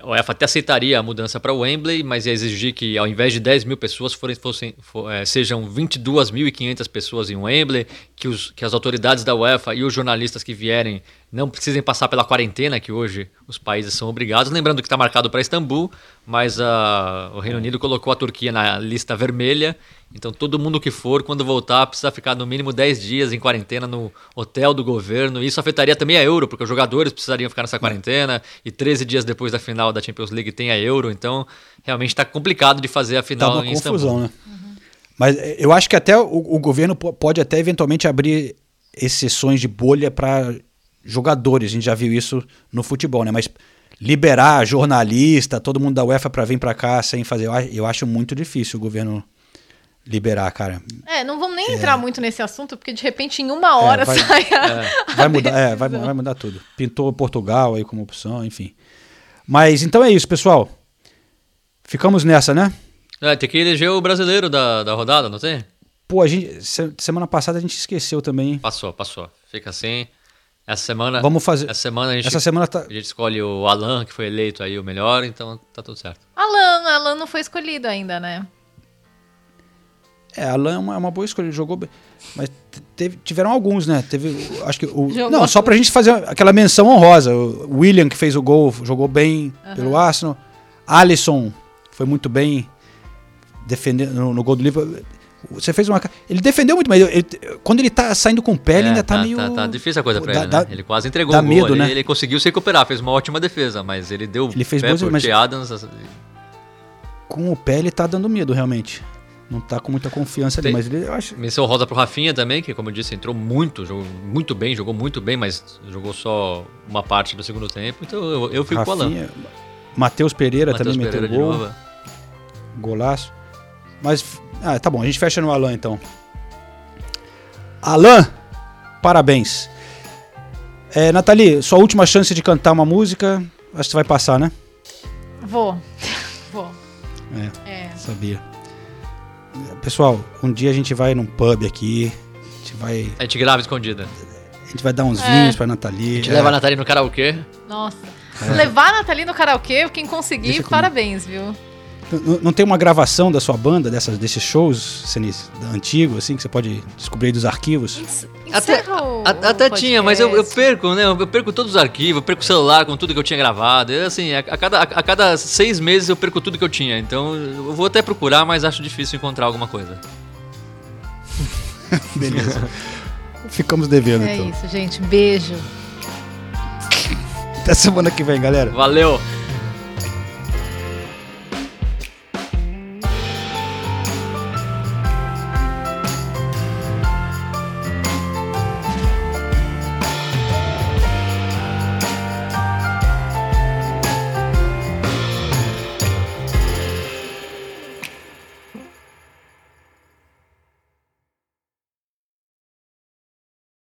A UEFA até aceitaria a mudança para Wembley, mas ia exigir que ao invés de 10 mil pessoas forem, fossem, fo- eh, sejam 22.500 pessoas em Wembley, que, os, que as autoridades da UEFA e os jornalistas que vierem não precisem passar pela quarentena que hoje os países são obrigados. Lembrando que está marcado para Istambul, mas ah, o Reino Unido colocou a Turquia na lista vermelha. Então todo mundo que for, quando voltar, precisa ficar no mínimo 10 dias em quarentena no hotel do governo. Isso afetaria também a Euro, porque os jogadores precisariam ficar nessa quarentena. E 13 dias depois da final da Champions League tem a Euro. Então realmente está complicado de fazer a Tá final uma em Istambul. confusão, né? Mas eh, eu acho que até o, o governo po- pode até eventualmente abrir exceções de bolha para jogadores. A gente já viu isso no futebol, né? Mas liberar jornalista, todo mundo da UEFA para vir para cá sem fazer, eu acho muito difícil o governo liberar, cara. É, não vamos nem entrar muito nesse assunto, porque de repente em uma hora É, vai- sai a, Vai a mudar, é, vai, vai mudar tudo. Pintou Portugal aí como opção, enfim. Mas então é isso, pessoal. Ficamos nessa, né? É, tem que eleger o brasileiro da, da rodada, não tem? Pô, a gente, se- semana passada a gente esqueceu também. hein? Passou, passou. Fica assim. Essa semana. Vamos fazer- Essa semana a gente, Essa semana tá- a gente escolhe o Alan, que foi eleito aí o melhor, então tá tudo certo. Alan, Alan não foi escolhido ainda, né? É, Alan é uma, é uma boa escolha, ele jogou bem. Mas te- teve- tiveram alguns, né? Teve, acho que o, Jogou não, só pra gente fazer aquela menção honrosa. O William que fez o gol, jogou bem pelo Arsenal. Alisson foi muito bem defendendo no, no gol do Liverpool. Você fez uma ele defendeu muito, mas ele- quando ele tá saindo com o pé, ele É, ainda tá, meio Tá, tá difícil a coisa pra ele, né? ele quase entregou dá o gol medo, ali, né? ele conseguiu se recuperar, fez uma ótima defesa, mas ele deu Ele fez boas- mas- Adams. assim, com o pé ele tá dando medo realmente. Não tá com muita confiança ali, Tem- mas ele eu acho Menção rosa pro Rafinha também, que como eu disse, entrou muito, jogou muito bem, jogou muito bem, mas jogou só uma parte do segundo tempo, então eu, eu fico com o. Rafinha, Matheus Pereira Matheus também Pereira meteu gol. novo. Golaço. Mas Ah, tá bom, a gente fecha no Alan então. Alan, parabéns. É, Nathalie, sua última chance de cantar uma música, acho que você vai passar, né? Vou. Vou. É, É. sabia. Pessoal, um dia a gente vai num pub aqui, a gente vai, A gente grava escondida. a gente vai dar uns É. vinhos pra Nathalie. A gente é. leva a Natália no karaokê. Nossa. É. Se levar a Nathalie no karaokê, quem conseguir, Deixa comigo. parabéns, viu? Não, tem uma gravação da sua banda, dessas, desses shows, Senise, antigo, assim, que você pode descobrir aí dos arquivos? Até, o- a- até tinha, mas eu, eu perco, né? Eu perco todos os arquivos, eu perco o celular com tudo que eu tinha gravado. Eu, assim, a, a cada, a, a cada seis meses eu perco tudo que eu tinha. Então eu vou até procurar, mas acho difícil encontrar alguma coisa. Beleza. Ficamos devendo, É então. isso, gente. Beijo. Até semana que vem, galera. Valeu!